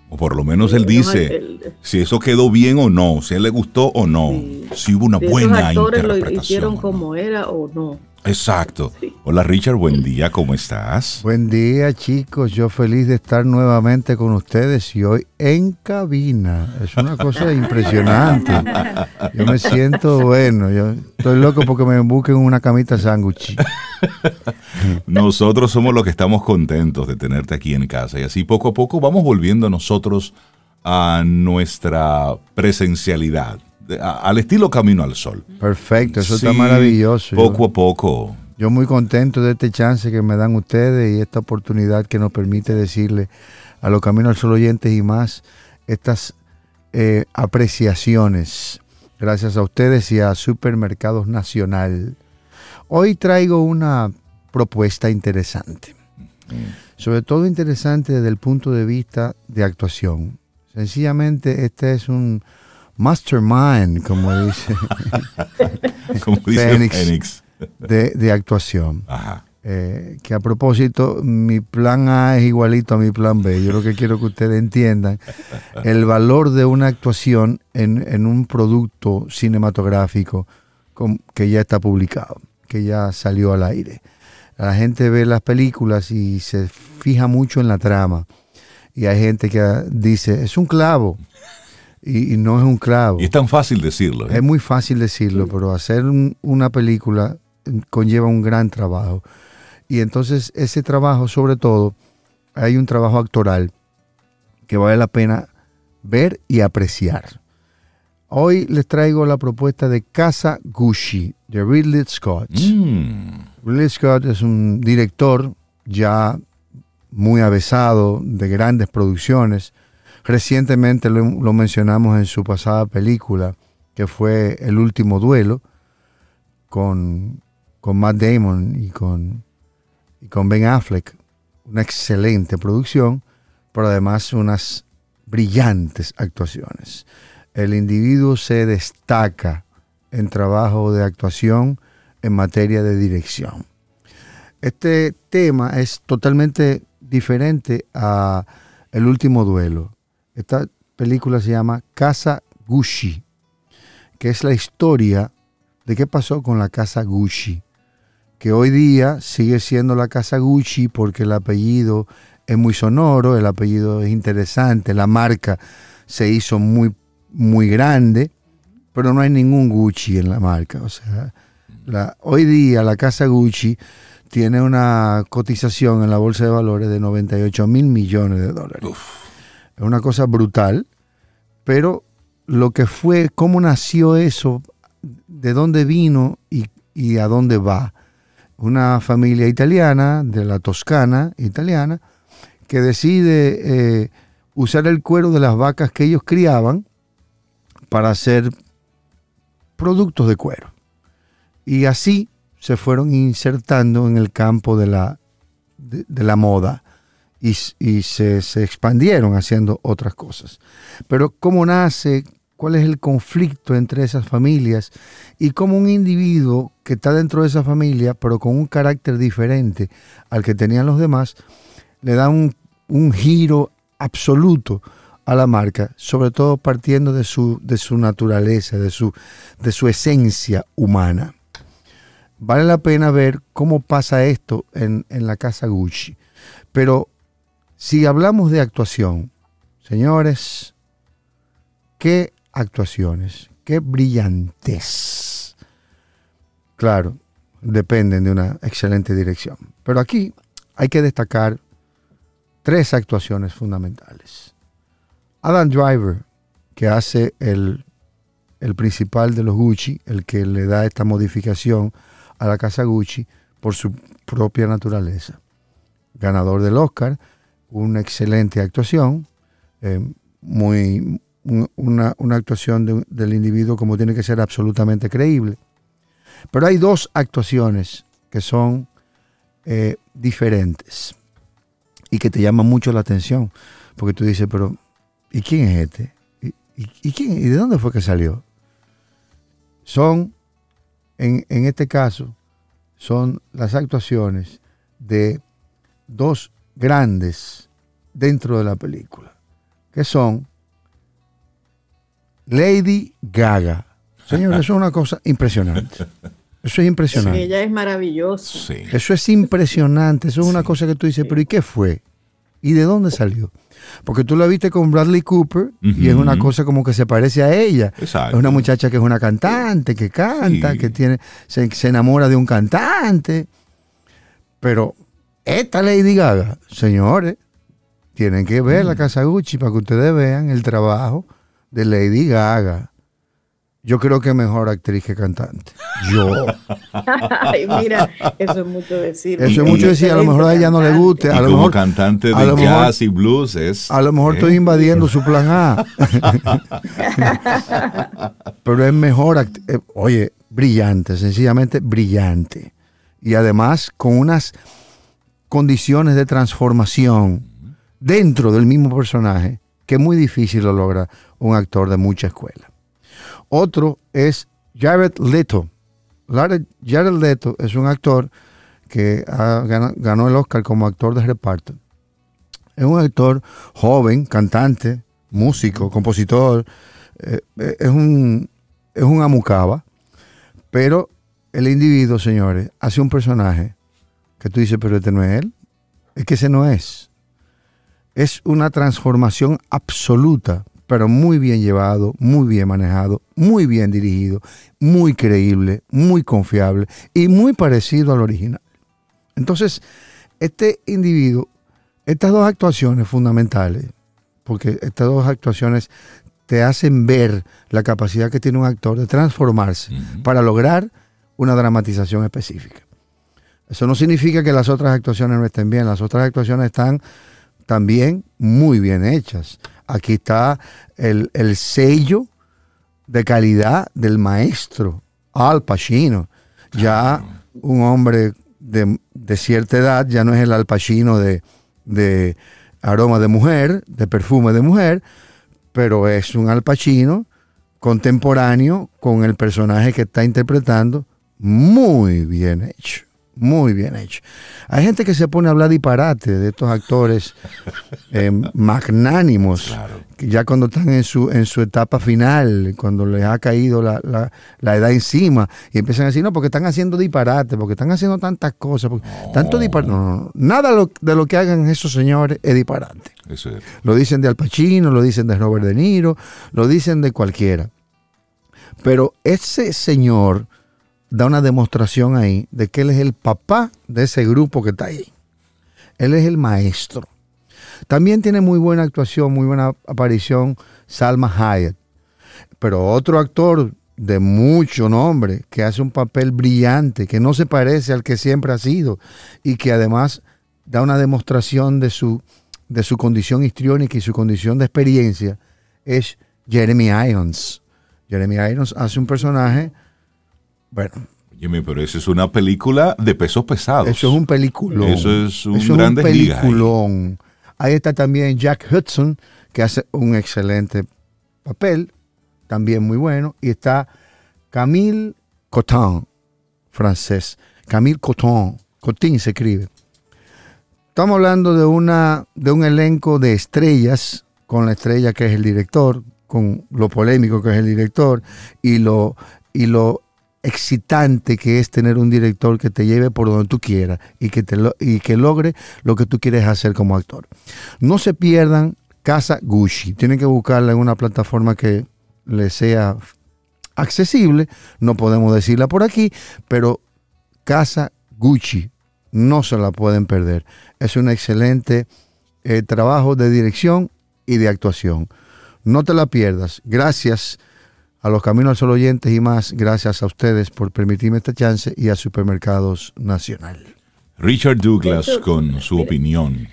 O por lo menos él dice si eso quedó bien o no, si a él le gustó o no, si hubo una buena actores interpretación. lo hicieron como era o no. Exacto. Hola Richard, buen día, ¿cómo estás? Buen día chicos, yo feliz de estar nuevamente con ustedes y hoy en cabina. Es una cosa impresionante. Yo me siento bueno, yo estoy loco porque me busquen una camita sándwich. Nosotros somos los que estamos contentos de tenerte aquí en casa y así poco a poco vamos volviendo nosotros a nuestra presencialidad al estilo Camino al Sol. Perfecto, eso está maravilloso. Poco a poco. Yo muy contento de este chance que me dan ustedes y esta oportunidad que nos permite decirle a los Camino al Sol oyentes y más estas eh, apreciaciones. Gracias a ustedes y a Supermercados Nacional. Hoy traigo una propuesta interesante. Sobre todo interesante desde el punto de vista de actuación. Sencillamente este es un, mastermind, como dice, como Fénix, De, actuación. Eh, que a propósito, mi plan A es igualito a mi plan B. Yo lo que quiero que ustedes entiendan el valor de una actuación en, un producto cinematográfico que ya está publicado, que ya salió al aire. La gente ve las películas y se fija mucho en la trama. Y hay gente que dice, es un clavo, y, no es un clavo. Y es tan fácil decirlo. ¿eh? Es muy fácil decirlo, pero hacer una película conlleva un gran trabajo. Y entonces ese trabajo, sobre todo, hay un trabajo actoral que vale la pena ver y apreciar. Hoy les traigo la propuesta de Casa Gucci, de Ridley Scott. Mm. Ridley Scott es un director ya muy avesado de grandes producciones Recientemente lo, mencionamos en su pasada película, que fue El último duelo, con, con Matt Damon y con, y con Ben Affleck. Una excelente producción, pero además unas brillantes actuaciones. El individuo se destaca en trabajo de actuación en materia de dirección. Este tema es totalmente diferente a El último duelo. Esta película se llama Casa Gucci, que es la historia de qué pasó con la Casa Gucci, que hoy día sigue siendo la Casa Gucci porque el apellido es muy sonoro, el apellido es interesante, la marca se hizo muy, muy grande, pero no hay ningún Gucci en la marca. O sea, hoy día la casa Gucci tiene una cotización en la bolsa de valores de 98 mil millones de dólares. Es una cosa brutal, pero lo que fue, cómo nació eso, de dónde vino y, a dónde va. Una familia italiana, de la Toscana italiana, que decide eh, usar el cuero de las vacas que ellos criaban para hacer productos de cuero. Y así se fueron insertando en el campo de la, de, la moda y, se, se, expandieron haciendo otras cosas. Pero cómo nace, cuál es el conflicto entre esas familias y cómo un individuo que está dentro de esa familia, pero con un carácter diferente al que tenían los demás, le da un un giro absoluto a la marca, sobre todo partiendo de su, de su naturaleza, de su, de su esencia humana. Vale la pena ver cómo pasa esto en, en la casa Gucci. Pero si hablamos de actuación, señores, qué actuaciones, qué brillantes. Claro, dependen de una excelente dirección. Pero aquí hay que destacar tres actuaciones fundamentales. Adam Driver, que hace el, el principal de los Gucci, el que le da esta modificación a la casa Gucci por su propia naturaleza. Ganador del Oscar, una excelente actuación, eh, muy, una, actuación del individuo como tiene que ser absolutamente creíble. Pero hay dos actuaciones que son eh, diferentes y que te llama mucho la atención, porque tú dices, pero ¿y quién es este? ¿Y, ¿y de dónde fue que salió? Son, en, en este caso, son las actuaciones de dos grandes dentro de la película, que son Lady Gaga. Señor, eso es una cosa impresionante. Eso es impresionante. Sí, ella es maravillosa. Eso es impresionante. Eso es una cosa que tú dices, pero ¿y qué fue? ¿Y de dónde salió? Porque tú la viste con Bradley Cooper y es una cosa como que se parece a ella. Es una muchacha que es una cantante, que canta, que tiene, se, enamora de un cantante. Pero esta Lady Gaga, señores, tienen que ver la Casa Gucci para que ustedes vean el trabajo de Lady Gaga. Yo creo que mejor actriz que cantante. Yo. Ay, mira, eso es mucho decir. Eso es mucho decir. A lo mejor a ella no le guste. A lo mejor cantante de jazz y blues es. A lo mejor estoy ¿eh? invadiendo su plan A. Pero es mejor. Eh, oye, brillante, sencillamente brillante. Y además con unas condiciones de transformación dentro del mismo personaje que es muy difícil lo logra un actor de mucha escuela. Otro es Jared Leto. Jared Leto es un actor que ganó el Oscar como actor de reparto. Es un actor joven, cantante, músico, compositor. Eh, eh, es, un, es un amucaba. Pero el individuo, señores, hace un personaje que tú dices, pero este no es él. Es que ese no es. Es una transformación absoluta pero muy bien llevado, muy bien manejado, muy bien dirigido, muy creíble, muy confiable y muy parecido al original. Entonces, este individuo, estas dos actuaciones fundamentales, porque estas dos actuaciones te hacen ver la capacidad que tiene un actor de transformarse para lograr una dramatización específica. Eso no significa que las otras actuaciones no estén bien, las otras actuaciones están también muy bien hechas. Aquí está el, sello de calidad del maestro Al Pacino. Ya un hombre de, cierta edad ya no es el Al Pacino de, de aroma de mujer, de perfume de mujer, pero es un Al Pacino contemporáneo con el personaje que está interpretando muy bien hecho. Muy bien hecho. Hay gente que se pone a hablar disparate de estos actores eh, magnánimos, que ya cuando están en su, en su etapa final, cuando les ha caído la, la, la edad encima, y empiezan a decir, no, porque están haciendo disparate, porque están haciendo tantas cosas, tanto disparate. No, no, nada de lo que hagan esos señores es disparate. Eso es. Lo dicen de Al Pacino, lo dicen de Robert De Niro, lo dicen de cualquiera. Pero ese señor da una demostración ahí de que él es el papá de ese grupo que está ahí. Él es el maestro. También tiene muy buena actuación, muy buena aparición Salma Hayek. Pero otro actor de mucho nombre, que hace un papel brillante, que no se parece al que siempre ha sido y que además da una demostración de su, de su condición histriónica y su condición de experiencia, es Jeremy Irons. Jeremy Irons hace un personaje bueno. Oye, pero esa es una película de pesos pesados. Eso es un peliculón. Eso es un Eso gran es un peliculón. Ahí. está también Jack Hudson, que hace un excelente papel, también muy bueno. Y está Camille Cotin, francés. Camille Cotin, Cotin se escribe. Estamos hablando de, una, de un elenco de estrellas, con la estrella que es el director, con lo polémico que es el director y lo, y lo excitante que es tener un director que te lleve por donde tú quieras y que, te y que logre lo que tú quieres hacer como actor. No se pierdan Casa Gucci. Tienen que buscarla en una plataforma que les sea accesible. No podemos decirla por aquí, pero Casa Gucci no se la pueden perder. Es un excelente eh, trabajo de dirección y de actuación. No te la pierdas. Gracias a los Caminos al Sol oyentes y más, gracias a ustedes por permitirme esta chance y a Supermercados Nacional. Richard Douglas con su opinión.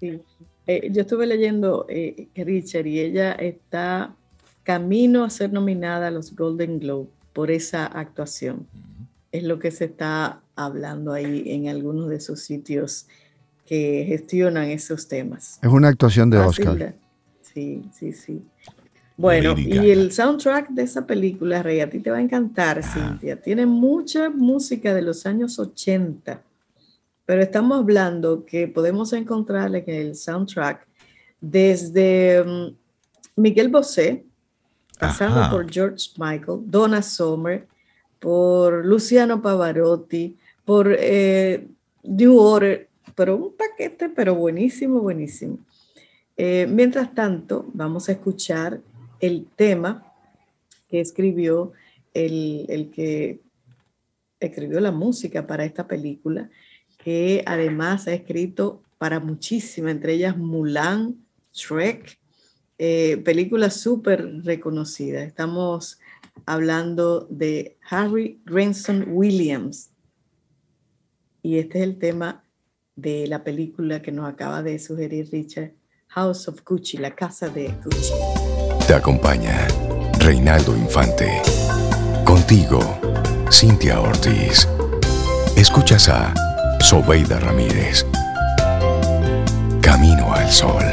Sí. Eh, yo estuve leyendo eh, Richard y ella está camino a ser nominada a los Golden Globe por esa actuación. Es lo que se está hablando ahí en algunos de esos sitios que gestionan esos temas. Es una actuación de Oscar. Sí, sí, sí. Bueno, y el soundtrack de esa película, Rey, a ti te va a encantar, ah. Cintia. Tiene mucha música de los años 80, pero estamos hablando que podemos encontrarle en el soundtrack desde mm, Miguel Bosé, pasando por George Michael, Donna Summer, por Luciano Pavarotti, por eh, New Order, pero un paquete, pero buenísimo, buenísimo. Eh, mientras tanto, vamos a escuchar el tema que escribió el, que escribió la música para esta película, que además ha escrito para muchísimas, entre ellas Mulan, Shrek, eh, películas súper reconocidas. Estamos hablando de Harry Granson Williams. Y este es el tema de la película que nos acaba de sugerir Richard, House of Gucci, la casa de Gucci. Te acompaña Reinaldo Infante. Contigo, Cintia Ortiz. Escuchas a Sobeida Ramírez. Camino al Sol.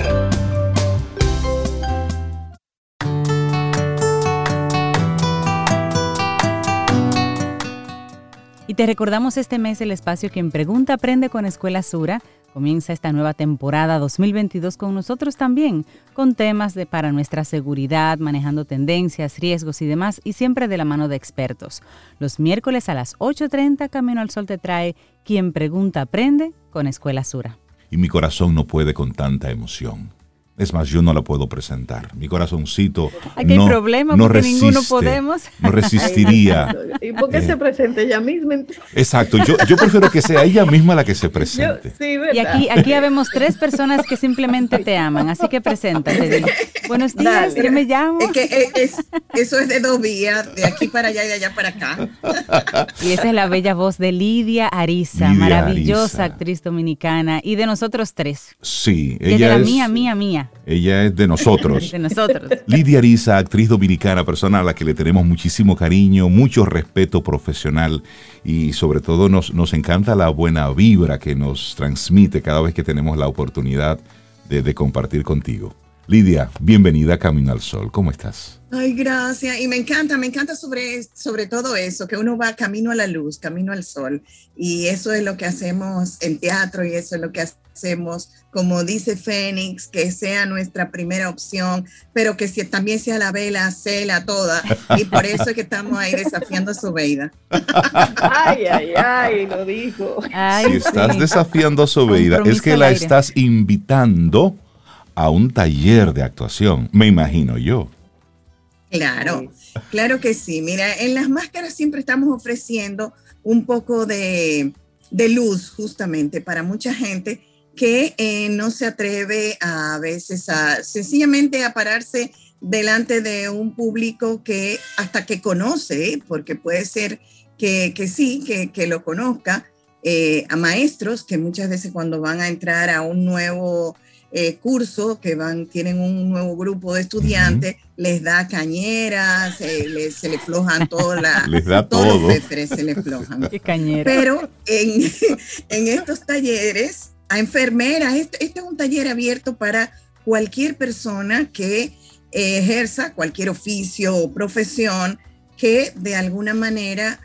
Y te recordamos este mes el espacio Quien Pregunta Aprende con Escuela Sura Comienza esta nueva temporada 2022 con nosotros también, con temas de para nuestra seguridad, manejando tendencias, riesgos y demás, y siempre de la mano de expertos. Los miércoles a las 8.30 Camino al Sol te trae Quien pregunta aprende con Escuela Sura. Y mi corazón no puede con tanta emoción. Es más, yo no la puedo presentar. Mi corazoncito Aquí no, hay problema no porque ninguno podemos. No resistiría. ¿Y por qué se presenta ella misma? Exacto. Yo, yo prefiero que sea ella misma la que se presente. sí, y aquí, aquí habemos tres personas que simplemente te aman. Así que preséntate. Buenos días, yo me llamo. Es que eh, es, eso es de dos vías, de aquí para allá y de allá para acá. Y esa es la bella voz de Lidia Ariza, maravillosa actriz dominicana. Y de nosotros tres. Sí, ella es... de la mía, mía, mía. Ella. Es de nosotros. De nosotros. Lidia Ariza, actriz dominicana, persona a la que le tenemos muchísimo cariño, mucho respeto profesional y sobre todo nos, nos encanta la buena vibra que nos transmite cada vez que tenemos la oportunidad de, de compartir contigo. Lidia, bienvenida a Camino al Sol. ¿Cómo estás? Ay, gracias. Y me encanta, me encanta sobre, sobre todo eso, que uno va camino a la luz, camino al sol. Y eso es lo que hacemos en teatro y eso es lo que hacemos, como dice Fénix, que sea nuestra primera opción, pero que si, también sea la vela, cela toda. Y por eso es que estamos ahí desafiando a Sobeida. Ay, ay, ay, lo dijo. Ay, si estás sí. desafiando a Sobeida, es que la aire. estás invitando a un taller de actuación, me imagino yo. Claro, claro que sí. Mira, en las máscaras siempre estamos ofreciendo un poco de, de luz justamente para mucha gente que eh, no se atreve a, veces a sencillamente a pararse delante de un público que hasta que conoce, porque puede ser que, que sí, que, que lo conozca, eh, a maestros que muchas veces cuando van a entrar a un nuevo eh, curso, que van, tienen un nuevo grupo de estudiantes, les da cañeras, eh, les- se les flojan todas las Les da todos todo. los se les flojan. Qué cañero. Pero en, en estos talleres, a enfermeras, este, este es un taller abierto para cualquier persona que eh, ejerza cualquier oficio o profesión que de alguna manera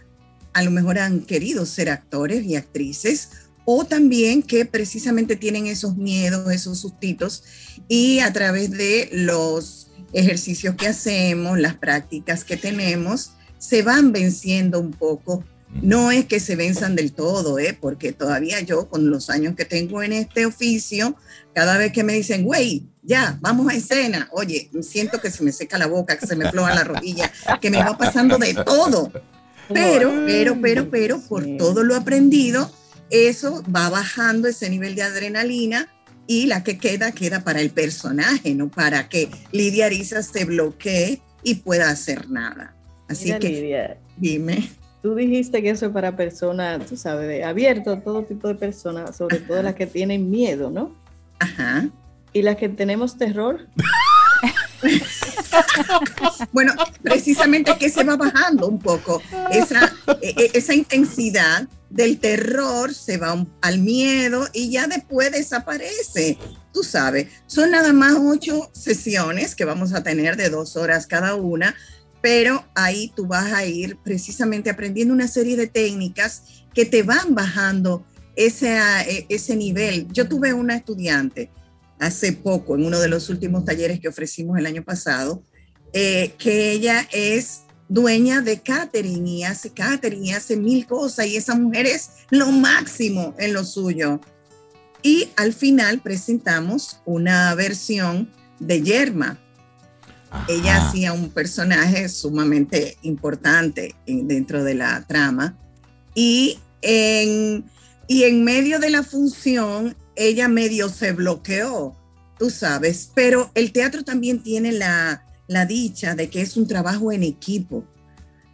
a lo mejor han querido ser actores y actrices o también que precisamente tienen esos miedos, esos sustitos y a través de los ejercicios que hacemos, las prácticas que tenemos, se van venciendo un poco no es que se venzan del todo, ¿eh? porque todavía yo, con los años que tengo en este oficio, cada vez que me dicen, güey, ya, vamos a escena, oye, siento que se me seca la boca, que se me floja la rodilla, que me va pasando de todo. Pero, pero, pero, pero, por todo lo aprendido, eso va bajando ese nivel de adrenalina y la que queda, queda para el personaje, no para que Lidia Ariza se bloquee y pueda hacer nada. Así Mira, que, Lidia, dime. tú dijiste que eso es para personas, tú sabes, abierto a todo tipo de personas, sobre todo las que tienen miedo, ¿no? Ajá. Y las que tenemos terror. Bueno, precisamente que se va bajando un poco esa, e- e- esa intensidad del terror, se va al miedo y ya después desaparece. Tú sabes, son nada más ocho sesiones que vamos a tener de dos horas cada una, pero ahí tú vas a ir precisamente aprendiendo una serie de técnicas que te van bajando ese, e- ese nivel. Yo tuve una estudiante hace poco, en uno de los últimos talleres que ofrecimos el año pasado, eh, que ella es dueña de catering y hace catering y hace mil cosas y esa mujer es lo máximo en lo suyo. Y al final presentamos una versión de Yerma. Ella hacía un personaje sumamente importante en- dentro de la trama y en, y en medio de la función ella medio se bloqueó, tú sabes, pero el teatro también tiene la, la dicha de que es un trabajo en equipo.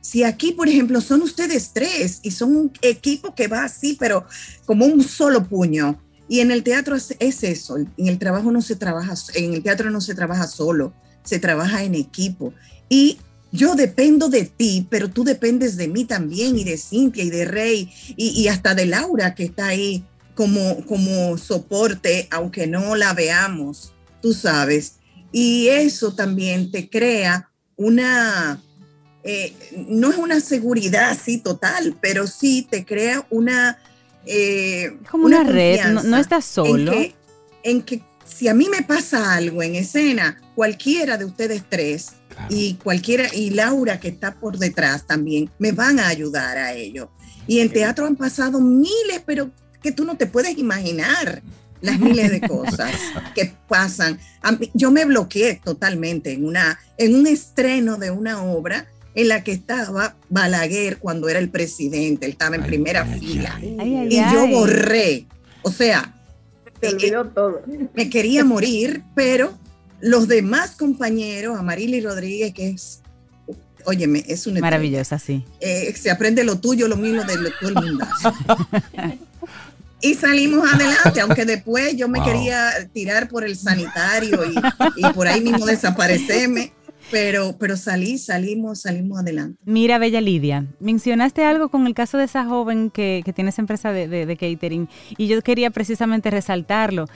Si aquí, por ejemplo, son ustedes tres y son un equipo que va así, pero como un solo puño. Y en el teatro es, es eso, en el trabajo no se trabaja, en el teatro no se trabaja solo, se trabaja en equipo. Y yo dependo de ti, pero tú dependes de mí también y de Cintia y de Rey y, y hasta de Laura que está ahí como, como soporte, aunque no la veamos, tú sabes. Y eso también te crea una, eh, no es una seguridad así total, pero sí te crea una... eh, Como una, red, no, no estás solo. En que, en que si a mí me pasa algo en escena, cualquiera de ustedes tres y cualquiera, y Laura que está por detrás también, me van a ayudar a ello. Y en teatro han pasado miles, pero que tú no te puedes imaginar las miles de cosas que pasan. A mí- yo me bloqueé totalmente en, una, en un estreno de una obra en la que estaba Balaguer cuando era el presidente, él estaba en Ay, primera ay, fila. Ay, ay, Y yo ay. borré, o sea, Se eh, todo. me quería morir, pero los demás compañeros, Amarili Rodríguez, que es, óyeme, es una. Maravillosa, sí. Eh, se aprende lo tuyo, lo mío, de lo, todo el mundo. y salimos adelante, aunque después yo me quería tirar por el sanitario y, y, por ahí mismo desaparecerme. Pero, pero salí, salimos, salimos adelante. Mira, Bella Lidia, mencionaste algo con el caso de esa joven que, que tiene esa empresa de, de, de catering y yo quería precisamente resaltarlo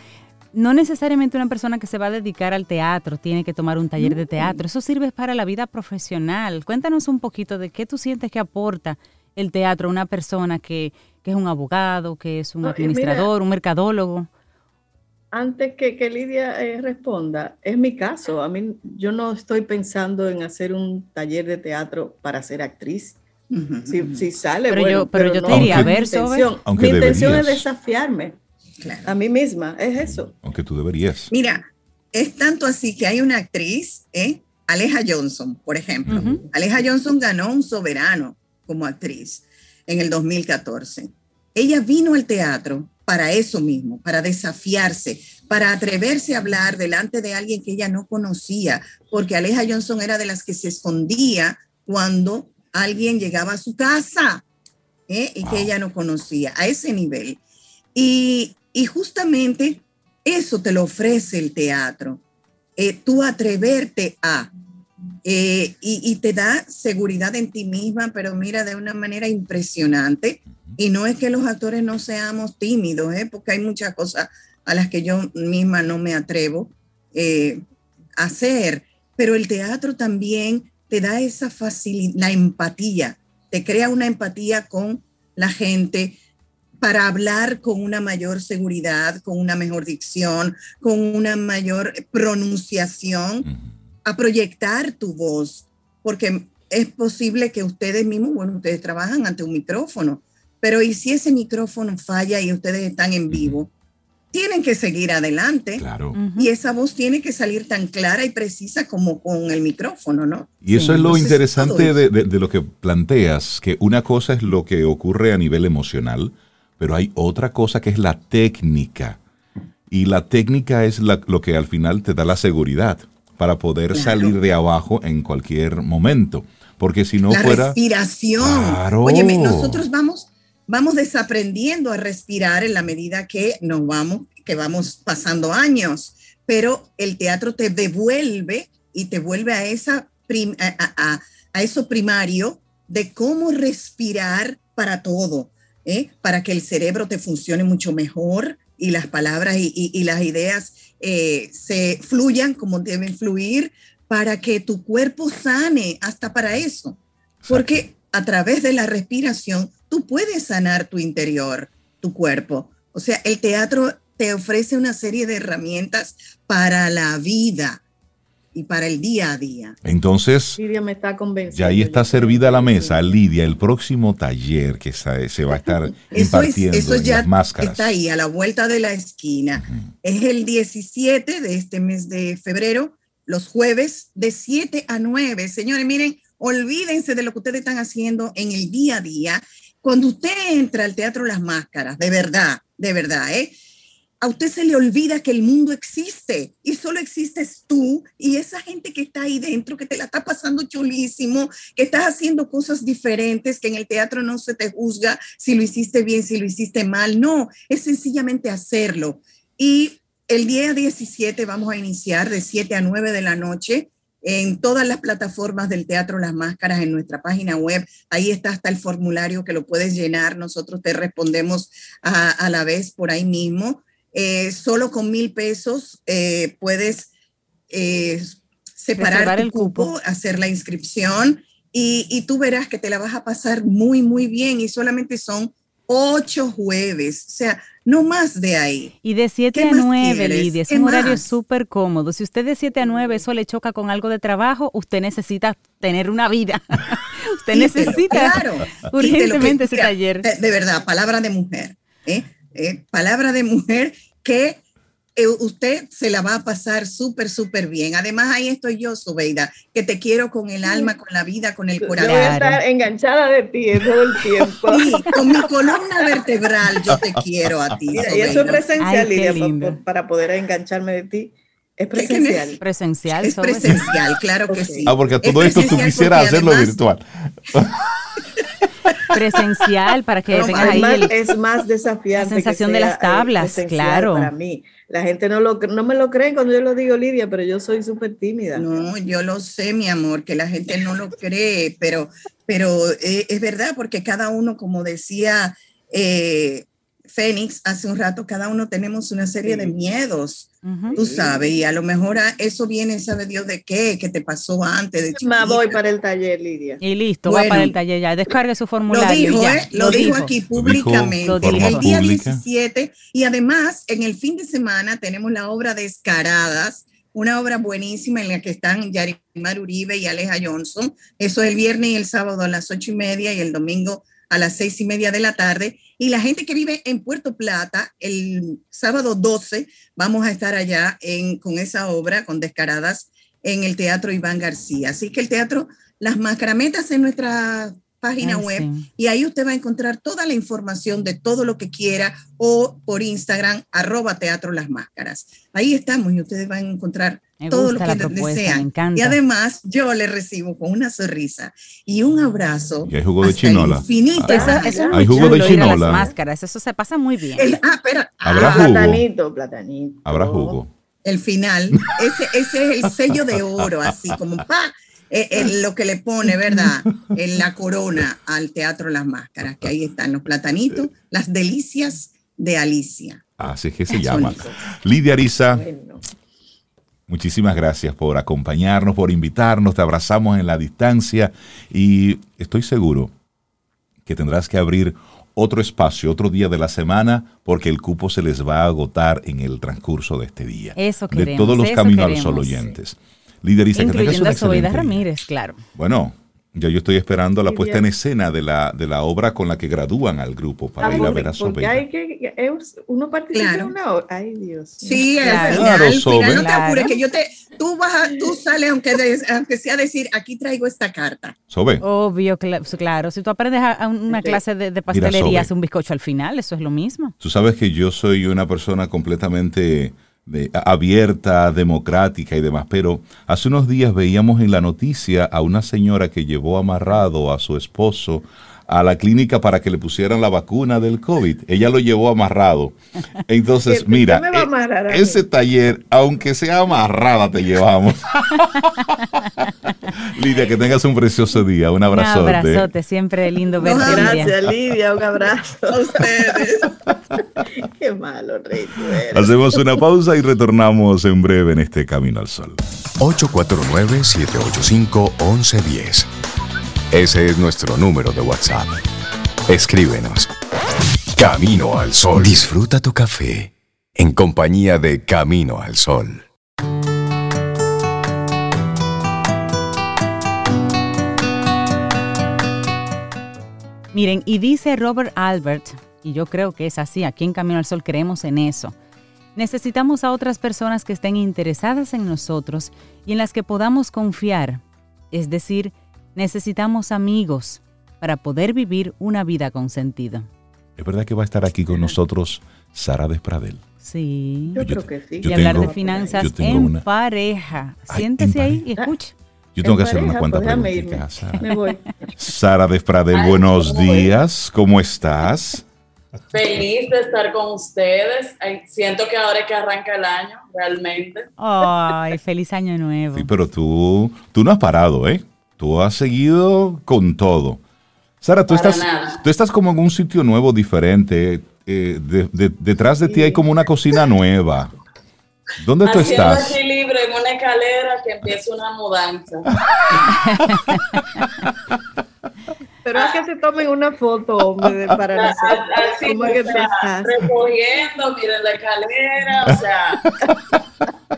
no necesariamente una persona que se va a dedicar al teatro tiene que tomar un taller de teatro. Eso sirve para la vida profesional. Cuéntanos un poquito de qué tú sientes que aporta el teatro a una persona que, que es un abogado, que es un administrador, un mercadólogo. Antes que, que Lidia eh, responda, es mi caso. A mí, yo no estoy pensando en hacer un taller de teatro para ser actriz. si, si, sale, pero bueno, yo, pero, pero yo no, te diría, a ver, mi intención, mi intención es desafiarme. Claro. A mí misma, es eso. Aunque tú deberías. Mira, es tanto así que hay una actriz, ¿eh? Aleja Johnson, por ejemplo. Uh -huh. Aleja Johnson ganó un soberano como actriz en el 2014. Ella vino al teatro para eso mismo, para desafiarse, para atreverse a hablar delante de alguien que ella no conocía, porque Aleja Johnson era de las que se escondía cuando alguien llegaba a su casa ¿eh? y wow. que ella no conocía, a ese nivel. Y, y justamente eso te lo ofrece el teatro, eh, tú atreverte a, eh, y, y, te da seguridad en ti misma, pero mira, de una manera impresionante. Y no es que los actores no seamos tímidos, ¿eh? porque hay muchas cosas a las que yo misma no me atrevo eh, a hacer, pero el teatro también te da esa facilidad, la empatía, te crea una empatía con la gente, para hablar con una mayor seguridad, con una mejor dicción, con una mayor pronunciación. A proyectar tu voz, porque es posible que ustedes mismos, bueno, ustedes trabajan ante un micrófono, pero ¿y si ese micrófono falla y ustedes están en vivo? Uh -huh. Tienen que seguir adelante claro. uh -huh. y esa voz tiene que salir tan clara y precisa como con el micrófono, ¿no? Y eso sí, es lo interesante de, de, de lo que planteas, que una cosa es lo que ocurre a nivel emocional, pero hay otra cosa que es la técnica. Y la técnica es la, lo que al final te da la seguridad para poder claro. salir de abajo en cualquier momento. Porque si no la fuera... respiración. Claro. Oye, nosotros vamos, vamos desaprendiendo a respirar en la medida que nos vamos, que vamos pasando años. Pero el teatro te devuelve y te vuelve a, esa prim, a, a, a eso primario de cómo respirar para todo ¿eh? para que el cerebro te funcione mucho mejor y las palabras y, y, y las ideas eh, se fluyan como deben fluir para que tu cuerpo sane hasta para eso. Porque a través de la respiración tú puedes sanar tu interior, tu cuerpo. O sea, el teatro te ofrece una serie de herramientas para la vida y para el día a día. Entonces, Lidia me está convenciendo. Ya ahí está servida la mesa, Lidia, el próximo taller que se va a estar impartiendo eso, es, eso ya las máscaras. Está ahí, a la vuelta de la esquina. Uh -huh. Es el 17 de este mes de febrero, los jueves, de 7 a 9. Señores, miren, olvídense de lo que ustedes están haciendo en el día a día. Cuando usted entra al Teatro Las Máscaras, de verdad, de verdad, ¿eh? A usted se le olvida que el mundo existe y solo existes tú y esa gente que está ahí dentro, que te la está pasando chulísimo, que estás haciendo cosas diferentes, que en el teatro no se te juzga si lo hiciste bien, si lo hiciste mal, no, es sencillamente hacerlo. Y el día 17 vamos a iniciar de 7 a 9 de la noche en todas las plataformas del Teatro Las Máscaras, en nuestra página web. Ahí está hasta el formulario que lo puedes llenar. Nosotros te respondemos a, a la vez por ahí mismo. Eh, solo con mil pesos eh, puedes eh, separar Reservar el cupo, cupo, hacer la inscripción y, y, tú verás que te la vas a pasar muy, muy bien y solamente son ocho jueves, o sea, no más de ahí. Y de 7 a 9, Lidia, es un horario súper cómodo. Si usted de 7 a 9 eso le choca con algo de trabajo, usted necesita tener una vida. usted necesita claro, urgentemente ese taller. De, de, verdad, palabra de mujer. ¿eh? Eh, palabra de mujer que eh, usted se la va a pasar súper, súper bien. Además, ahí estoy yo, Sobeida, que te quiero con el alma, con la vida, con el corazón. Yo voy a estar enganchada de ti todo el tiempo. Sí, con mi columna vertebral yo te quiero a ti. Mira, y eso es presencial, Ay, Lidia, para poder engancharme de ti. Es presencial. Es presencial. Es presencial, claro que okay. sí. Ah, porque todo esto tú quisieras hacerlo además, virtual. presencial para que No, tengas ahí el- es más desafiante. la sensación que de las eh, tablas, claro. Para mí, la gente no, lo, no me lo creen cuando yo lo digo, Lidia, pero yo soy súper tímida. No, yo lo sé, mi amor, que la gente no lo cree, pero, pero eh, es verdad, porque cada uno, como decía eh, Fénix hace un rato, cada uno tenemos una serie de miedos, Ujú. tú sabes, y a lo mejor a- eso viene, sabe Dios de qué, que te pasó antes de Me voy para el taller, Lidia. Y listo, va Bueno. para el taller ya. Descargue su Lo formulario. y dijo, ya, ¿eh? Lo, dijo aquí públicamente. Lo dijo. el día pública. 17 y además en el fin de semana tenemos la obra Descaradas, una obra buenísima en la que están Yarimar Uribe y Aleja Johnson. Eso es el viernes y el sábado a las ocho y media y el domingo a las seis y media de la tarde. Y la gente que vive en Puerto Plata, el sábado 12 vamos a estar allá en, con esa obra, con Descaradas, en el Teatro Iván García. Así que el teatro, las mascarametas en nuestra página Ay, web sí. y ahí usted va a encontrar toda la información de todo lo que quiera o por Instagram, arroba Teatro Las Máscaras. Ahí estamos y ustedes van a encontrar Me todo lo que la propuesta, me desean. encanta. Y además yo le recibo con una sonrisa y un abrazo. Y hay jugo de chinola. infinito. Eso, Ah, eso es Hay jugo de chulo, ir a las chinola. máscaras. Eso se pasa muy bien. El- ah, espera. Habrá Ah, jugo. Platanito, platanito. Habrá jugo. el final, ese, ese es el sello de oro, así como pa, eh, eh, lo que le pone, ¿verdad? En la corona al Teatro Las Máscaras, que ahí están los platanitos, las delicias de Alicia. Así es que se llama. Lidia Ariza, Bueno. Muchísimas gracias por acompañarnos, por invitarnos. Te abrazamos en la distancia y estoy seguro que tendrás que abrir otro espacio, otro día de la semana, porque el cupo se les va a agotar en el transcurso de este día. Eso De queremos, todos los caminos al sol sí. oyentes. Lidia Ariza, que tengas excelente. Ramírez, claro. Bueno, ya yo estoy esperando la Lidia. puesta en escena de la, de la obra con la que gradúan al grupo para Ah, ir a ver a Sobeida. hay que, es- uno participa Claro. en una hora. Ay, Dios. Sí, Claro. al final, Claro, al final, Sobe. no te apures, que yo te, tú vas a, tú sales aunque, de- aunque sea decir, aquí traigo esta carta. Sobe, Obvio, cla- claro. Si tú aprendes a, a una Sí. clase de, de pastelería, hace un bizcocho al final, eso es lo mismo. Tú sabes que yo soy una persona completamente abierta, democrática y demás, pero hace unos días veíamos en la noticia a una señora que llevó amarrado a su esposo a la clínica para que le pusieran la vacuna del COVID. Ella lo llevó amarrado. Entonces, ¿Qué- mira, qué me va a eh, ese taller, aunque sea amarrada, te llevamos. Lidia, que tengas un precioso día. Un Un abrazote. abrazote, siempre lindo verte. Lidia. Gracias, Lidia. Un abrazo. A ustedes. Qué malo, Rey. Hacemos una pausa y retornamos en breve en este Camino al Sol. 849-785-1110. Ese es nuestro número de WhatsApp. Escríbenos. Camino al Sol. Disfruta tu café en compañía de Camino al Sol. Miren, y dice Robert Albert, y yo creo que es así, aquí en Camino al Sol creemos en eso. Necesitamos a otras personas que estén interesadas en nosotros y en las que podamos confiar. Es decir, necesitamos amigos para poder vivir una vida con sentido. Es verdad que va a estar aquí con nosotros Sara Despradel. Sí. Yo, Yo creo que sí. yo y hablar tengo- de finanzas yo tengo en una- pareja. Ay, Siéntese ahí y pareja. escuche. Yo tengo que hacer una pareja, cuanta pues, preguntita, Sara. Me voy. Sara Despradel, buenos días. ¿Cómo estás? Feliz de estar con ustedes. Ay, siento que ahora es que arranca el año, realmente. Ay, feliz año nuevo. Sí, pero tú, tú no has parado, ¿eh? Tú has seguido con todo. Sara, tú Para estás, nada. tú estás como en un sitio nuevo, diferente. eh, de- de- detrás de ti hay como una cocina nueva. ¿Dónde tú estás? equilibrio en una escalera que empieza una mudanza. Pero es que se tomen una foto, hombre, de- para nosotros. Así, ¿Cómo es que o tú sea, estás? recogiendo, miren la escalera, o sea,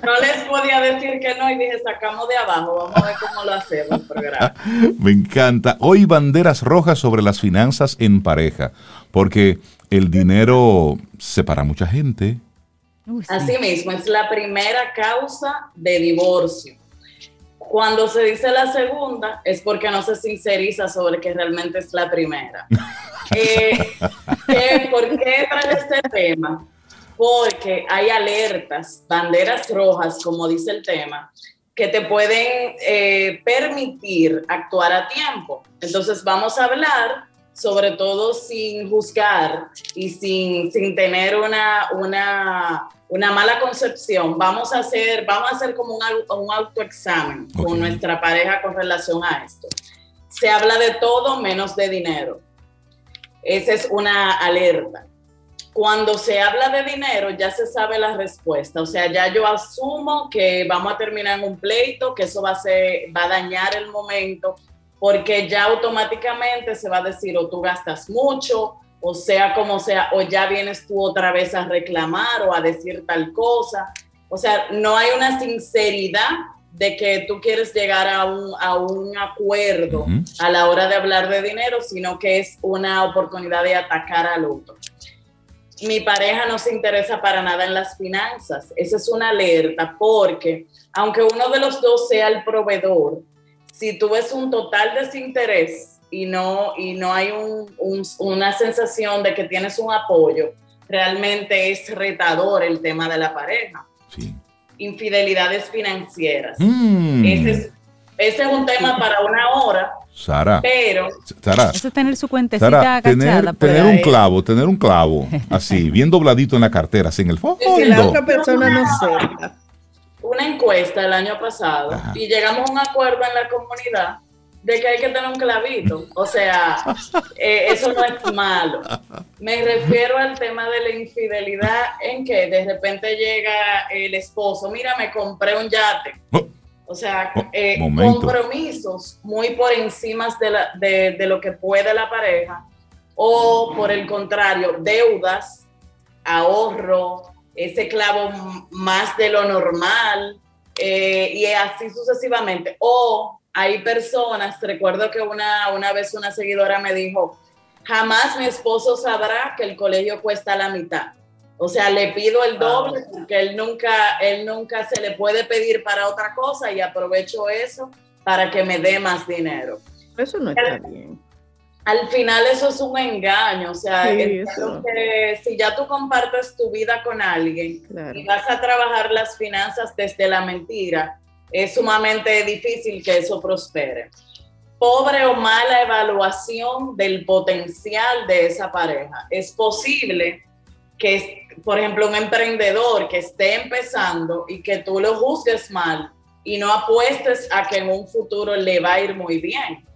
no les podía decir que no y dije, sacamos de abajo, vamos a ver cómo lo hacemos el programa. Me encanta. Hoy banderas rojas sobre las finanzas en pareja, porque el dinero separa a mucha gente. Así mismo, es la primera causa de divorcio. Cuando se dice la segunda, es porque no se sinceriza sobre que realmente es la primera. Eh, ¿qué- ¿Por qué trae este tema? Porque hay alertas, banderas rojas, como dice el tema, que te pueden eh, permitir actuar a tiempo. Entonces vamos a hablar sobre todo sin juzgar y sin, sin tener una, una, una mala concepción, vamos a hacer, vamos a hacer como un, un autoexamen con nuestra pareja con relación a esto. Se habla de todo menos de dinero. Esa es una alerta. Cuando se habla de dinero, ya se sabe la respuesta. O sea, ya yo asumo que vamos a terminar en un pleito, que eso va a, ser, va a dañar el momento porque ya automáticamente se va a decir o tú gastas mucho, o sea como sea, o ya vienes tú otra vez a reclamar o a decir tal cosa. O sea, no hay una sinceridad de que tú quieres llegar a un, a un acuerdo a la hora de hablar de dinero, sino que es una oportunidad de atacar al otro. Mi pareja no se interesa para nada en las finanzas. Esa es una alerta porque aunque uno de los dos sea el proveedor, si tú ves un total desinterés y no, y no hay una sensación de que tienes un apoyo, realmente es retador el tema de la pareja. Infidelidades financieras. Mm. Ese, es, un tema para una hora. Sara. Pero. Sara, eso es tener su cuentecita tener, tener un clavo, tener un clavo, así, bien dobladito en la cartera, sin el fondo. Si la otra persona no sepa una encuesta el año pasado y llegamos a un acuerdo en la comunidad de que hay que tener un clavito. O sea, eh, eso no es malo. Me refiero al tema de la infidelidad en que de repente llega el esposo, mira, me compré un yate. Oh. O sea, oh, eh, compromisos muy por encima de, de lo que puede la pareja. O por el contrario, deudas, ahorro, ese clavo más de lo normal eh, y así sucesivamente. O hay personas, recuerdo que una, una vez una seguidora me dijo, jamás mi esposo sabrá que el colegio cuesta la mitad. O sea, le pido el doble porque él nunca, él nunca se le puede pedir para otra cosa y aprovecho eso para que me dé más dinero. Eso no está bien al final eso es un engaño, o sea, si ya tú compartes tu vida con alguien y vas a trabajar las finanzas desde la mentira, es sumamente difícil que eso prospere. Pobre o mala evaluación del potencial de esa pareja. Es posible que, por ejemplo, un emprendedor que esté empezando y que tú lo juzgues mal y no apuestes a que en un futuro le va a ir muy bien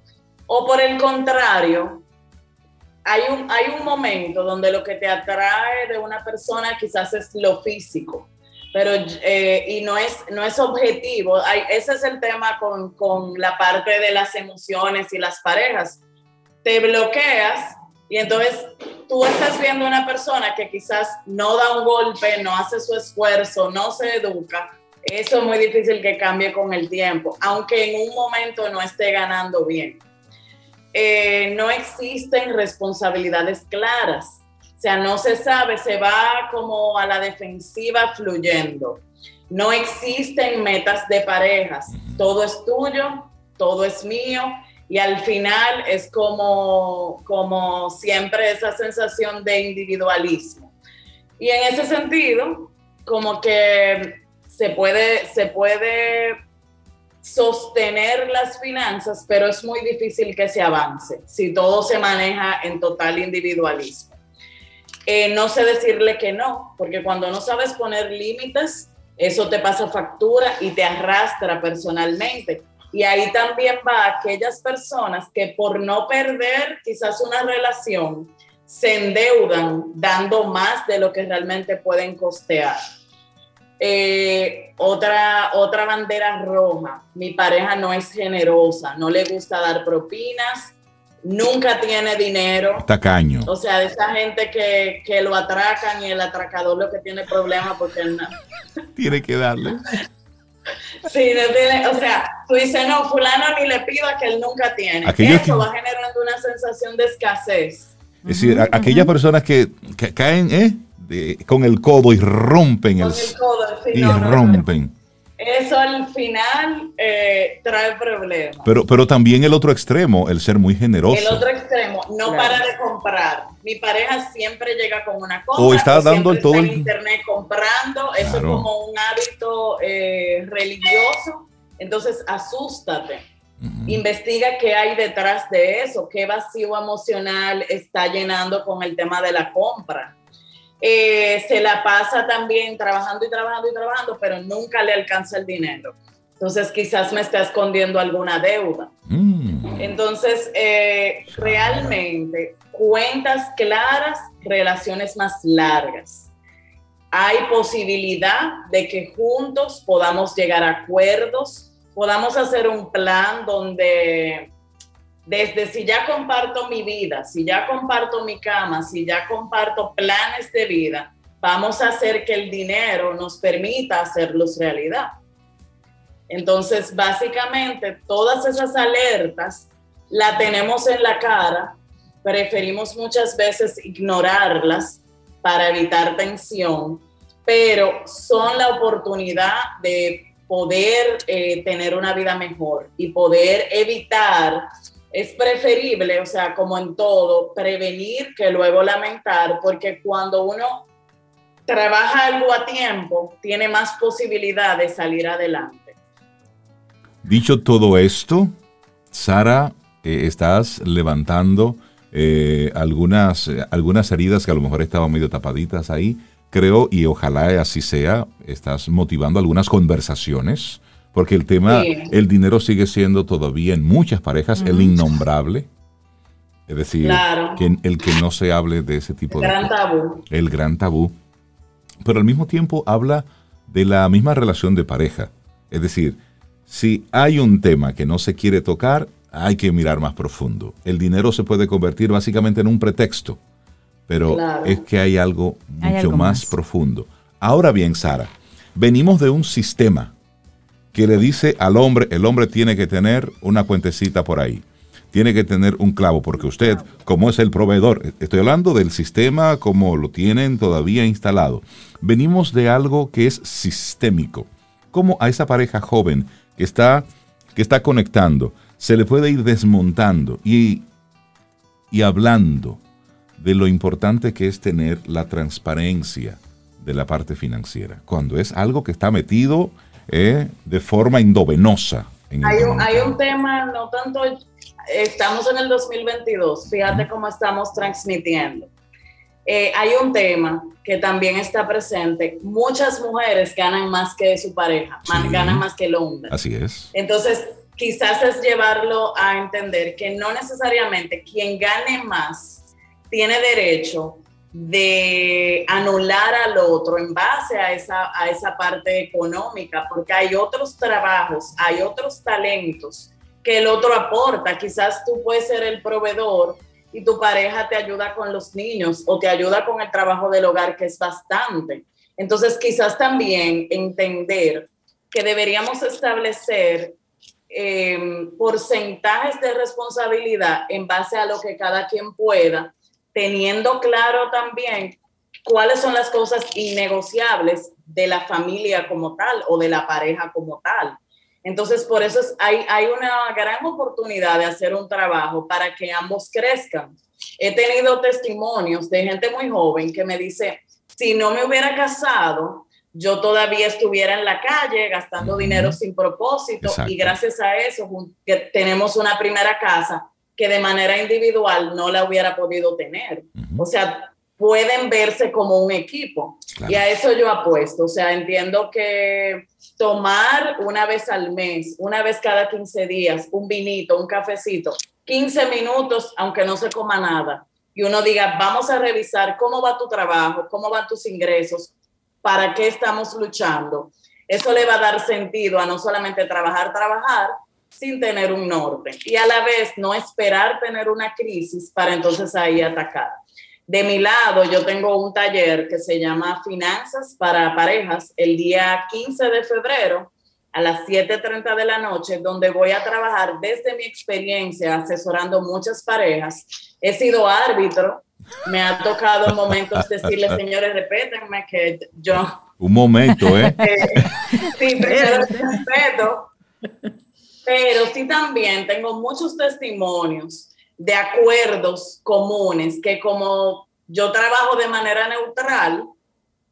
o por el contrario, hay un, hay un momento donde lo que te atrae de una persona quizás es lo físico, pero eh, y no es, no es objetivo. ese es el tema con, con la parte de las emociones y las parejas. Te bloqueas y entonces tú estás viendo una persona que quizás no da un golpe, no hace su esfuerzo, no se educa. Eso es muy difícil que cambie con el tiempo, aunque en un momento no esté ganando bien. Eh, no existen responsabilidades claras. O sea, no se sabe, se va como a la defensiva fluyendo. No existen metas de parejas. Todo es tuyo, todo es mío. Y al final es como, como siempre esa sensación de individualismo. Y en ese sentido, como que se puede, se puede sostener las finanzas, pero es muy difícil que se avance si todo se maneja en total individualismo. Eh, no sé decirle que no, porque cuando no sabes poner límites, eso te pasa factura y te arrastra personalmente. Y ahí también va aquellas personas que por no perder quizás una relación, se endeudan dando más de lo que realmente pueden costear. Eh, otra, otra bandera roja, mi pareja no es generosa, no le gusta dar propinas, nunca tiene dinero. Tacaño. O sea, de esa gente que, que lo atracan y el atracador lo que tiene problemas porque él no. tiene que darle. Sí, no tiene, o sea, tú dices, no, fulano ni le pido a que él nunca tiene. Eso va generando una sensación de escasez. Es decir, aquellas personas que, que caen, ¿eh? Con el codo y rompen el, y rompen. Eso al final eh, trae problemas. Pero, pero también el otro extremo, el ser muy generoso. El otro extremo, no para de comprar. Mi pareja siempre llega con una cosa. O está dando el todo en internet comprando. Eso es como un hábito eh, religioso. Entonces, asústate. Investiga qué hay detrás de eso, qué vacío emocional está llenando con el tema de la compra. Eh, se la pasa también trabajando y trabajando y trabajando, pero nunca le alcanza el dinero. Entonces quizás me está escondiendo alguna deuda. Mm. Entonces, eh, realmente, cuentas claras, relaciones más largas. Hay posibilidad de que juntos podamos llegar a acuerdos, podamos hacer un plan donde desde si ya comparto mi vida, si ya comparto mi cama, si ya comparto planes de vida, vamos a hacer que el dinero nos permita hacerlos realidad. Entonces, básicamente, todas esas alertas la tenemos en la cara, preferimos muchas veces ignorarlas para evitar tensión, pero son la oportunidad de poder eh, tener una vida mejor y poder evitar es preferible, o sea, como en todo, prevenir que luego lamentar, porque cuando uno trabaja algo a tiempo, tiene más posibilidad de salir adelante. Dicho todo esto, Sara, eh, estás levantando eh, algunas, algunas heridas que a lo mejor estaban medio tapaditas ahí, creo, y ojalá así sea, estás motivando algunas conversaciones porque el tema, el dinero sigue siendo todavía en muchas parejas el innombrable. Es decir, que el que no se hable de ese tipo el de... Gran tabú. El gran tabú. Pero al mismo tiempo habla de la misma relación de pareja. Es decir, si hay un tema que no se quiere tocar, hay que mirar más profundo. El dinero se puede convertir básicamente en un pretexto, pero es que hay algo mucho más profundo. Ahora bien, Sara, venimos de un sistema que le dice al hombre, el hombre tiene que tener una cuentecita por ahí, tiene que tener un clavo, porque usted, como es el proveedor, estoy hablando del sistema como lo tienen todavía instalado, venimos de algo que es sistémico. Como a esa pareja joven que está, que está conectando, se le puede ir desmontando y, y hablando de lo importante que es tener la transparencia de la parte financiera, cuando es algo que está metido eh, de forma indovenosa. hay, un, hay un tema, no tanto, estamos en el 2022, fíjate cómo estamos transmitiendo. Eh, hay un tema que también está presente. Muchas mujeres ganan más que su pareja, ganan más que el hombre. Así es. Entonces, quizás es llevarlo a entender que no necesariamente quien gane más tiene derecho de anular al otro en base a esa, a esa parte económica, porque hay otros trabajos, hay otros talentos que el otro aporta. Quizás tú puedes ser el proveedor y tu pareja te ayuda con los niños o te ayuda con el trabajo del hogar, que es bastante. Entonces, quizás también entender que deberíamos establecer em, porcentajes de responsabilidad en base a lo que cada quien pueda teniendo claro también cuáles son las cosas innegociables de la familia como tal o de la pareja como tal. Entonces, por eso hay, hay una gran oportunidad de hacer un trabajo para que ambos crezcan. He tenido testimonios de gente muy joven que me dice, si no me hubiera casado, yo todavía estuviera en la calle gastando dinero sin propósito y gracias a eso que tenemos una primera casa que de manera individual no la hubiera podido tener. O sea, pueden verse como un equipo. Y a eso yo apuesto. O sea, entiendo que tomar una vez al mes, una vez cada 15 días, un vinito, un cafecito, 15 minutos, aunque no se coma nada, y uno diga, vamos a revisar cómo va tu trabajo, cómo van tus ingresos, para qué estamos luchando. Eso le va a dar sentido a no solamente trabajar, trabajar, sin tener un norte y a la vez no esperar tener una crisis para entonces ahí atacar. De mi lado, yo tengo un taller que se llama Finanzas para Parejas el día 15 de febrero a las 7.30 de la noche, donde voy a trabajar desde mi experiencia asesorando muchas parejas. He sido árbitro, me ha tocado en momentos decirle, señores, repétenme que yo... Un momento, ¿eh? sí, pero respeto pero sí también tengo muchos testimonios de acuerdos comunes que como yo trabajo de manera neutral,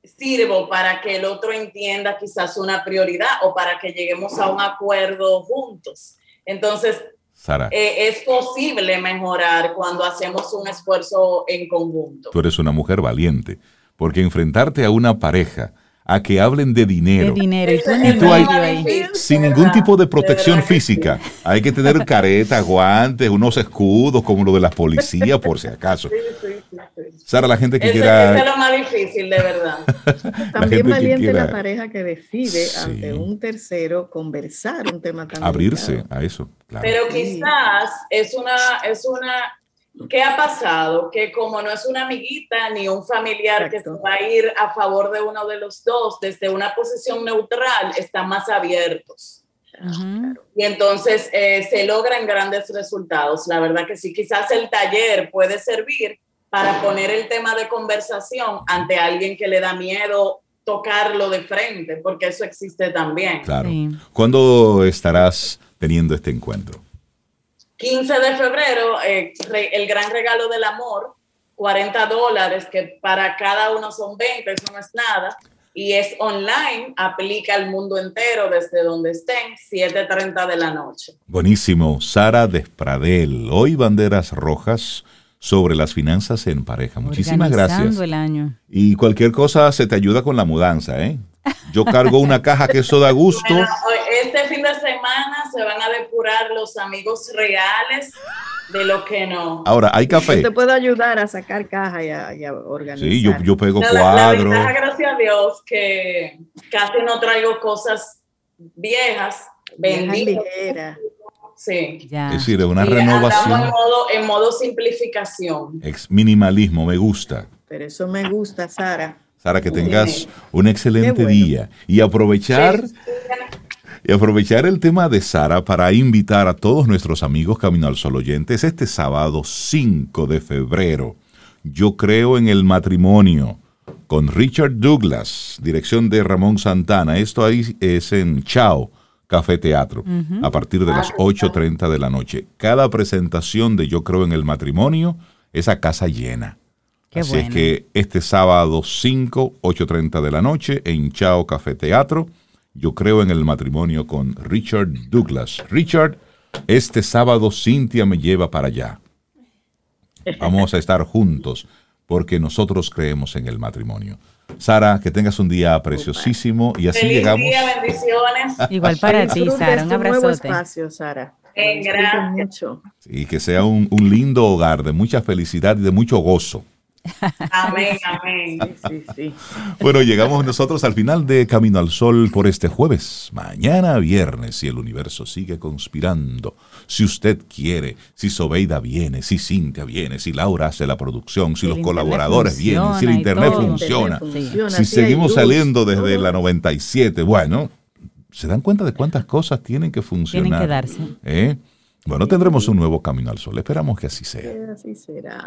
sirvo para que el otro entienda quizás una prioridad o para que lleguemos a un acuerdo juntos. Entonces, Sara, eh, es posible mejorar cuando hacemos un esfuerzo en conjunto. tú eres una mujer valiente, porque enfrentarte a una pareja a que hablen de dinero, De dinero. Y tú en Y el tú ahí- medio ahí. sin ningún tipo de protección física. Hay que tener careta, guantes, unos escudos como lo de la policía, por si acaso. Sí, sí, sí, sí. Sara, la gente que quiera... ese es lo más difícil, de verdad. También valiente quiera la pareja que decide ante un tercero conversar un tema tan abrirse delicado. a eso. Claro. Pero quizás es una, es una, ¿qué ha pasado? Que como no es una amiguita ni un familiar que se Exacto. va a ir a favor de uno de los dos desde una posición neutral, están más abiertos. Ujú. Y entonces eh, se logran grandes resultados. La verdad que sí, quizás el taller puede servir para poner el tema de conversación ante alguien que le da miedo tocarlo de frente, porque eso existe también. Claro. Sí. ¿Cuándo estarás teniendo este encuentro? 15 de febrero, eh, re- el gran regalo del amor, 40 dólares, que para cada uno son 20, eso no es nada. Y es online, aplica al mundo entero desde donde estén, 7.30 de la noche. Buenísimo. Sara Despradel. Hoy banderas rojas sobre las finanzas en pareja. Muchísimas gracias. el año. Y cualquier cosa se te ayuda con la mudanza, ¿eh? Yo cargo una caja que eso da gusto. Bueno, hoy- este fin de semana se van a depurar los amigos reales de lo que no. Ahora, hay Yo café. te puedo ayudar a sacar caja y a, y a organizar. Sí, yo, yo pego No, la, la cuadros. ventaja, gracias a Dios, que casi no traigo cosas viejas, Vieja vendidas. Sí. Ya. Es decir, una Y andamos en renovación. modo, en modo simplificación. Ex minimalismo, me gusta. Pero eso me gusta, Sara. Sara, que tengas un excelente bueno. día. Y aprovechar, y aprovechar el tema de Sara para invitar a todos nuestros amigos Camino al Sol oyentes este sábado 5 de febrero. Yo creo en el matrimonio con Richard Douglas, dirección de Ramón Santana. Esto ahí es en Chao Café Teatro, a partir de las 8.30 de la noche. Cada presentación de Yo creo en el matrimonio es a casa llena. Qué Así es que este sábado 5, 8.30 de la noche en Chao Café Teatro, yo creo en el matrimonio con Richard Douglas. Richard, este sábado Cintia me lleva para allá. Vamos a estar juntos porque nosotros creemos en el matrimonio. Sara, que tengas un día preciosísimo y así Feliz llegamos. día, bendiciones. Igual para ti, Sara. Un nuevo abrazote. espacio, Sara. Gracias. mucho. Y que sea un, un lindo hogar de mucha felicidad y de mucho gozo. Amén, amén. Sí, sí. Bueno, llegamos nosotros al final de Camino al Sol por este jueves. Mañana viernes, si el universo sigue conspirando, si usted quiere, si Sobeida viene, si Cintia viene, si Laura hace la producción, si El los colaboradores vienen, si el internet todo. funciona, Internet funciona, si seguimos luz, saliendo desde todo. la 97, bueno, ¿se dan cuenta de cuántas cosas tienen que funcionar? Tienen que darse. ¿Eh? Bueno, tendremos un nuevo Camino al Sol. Esperamos que así sea. Así será.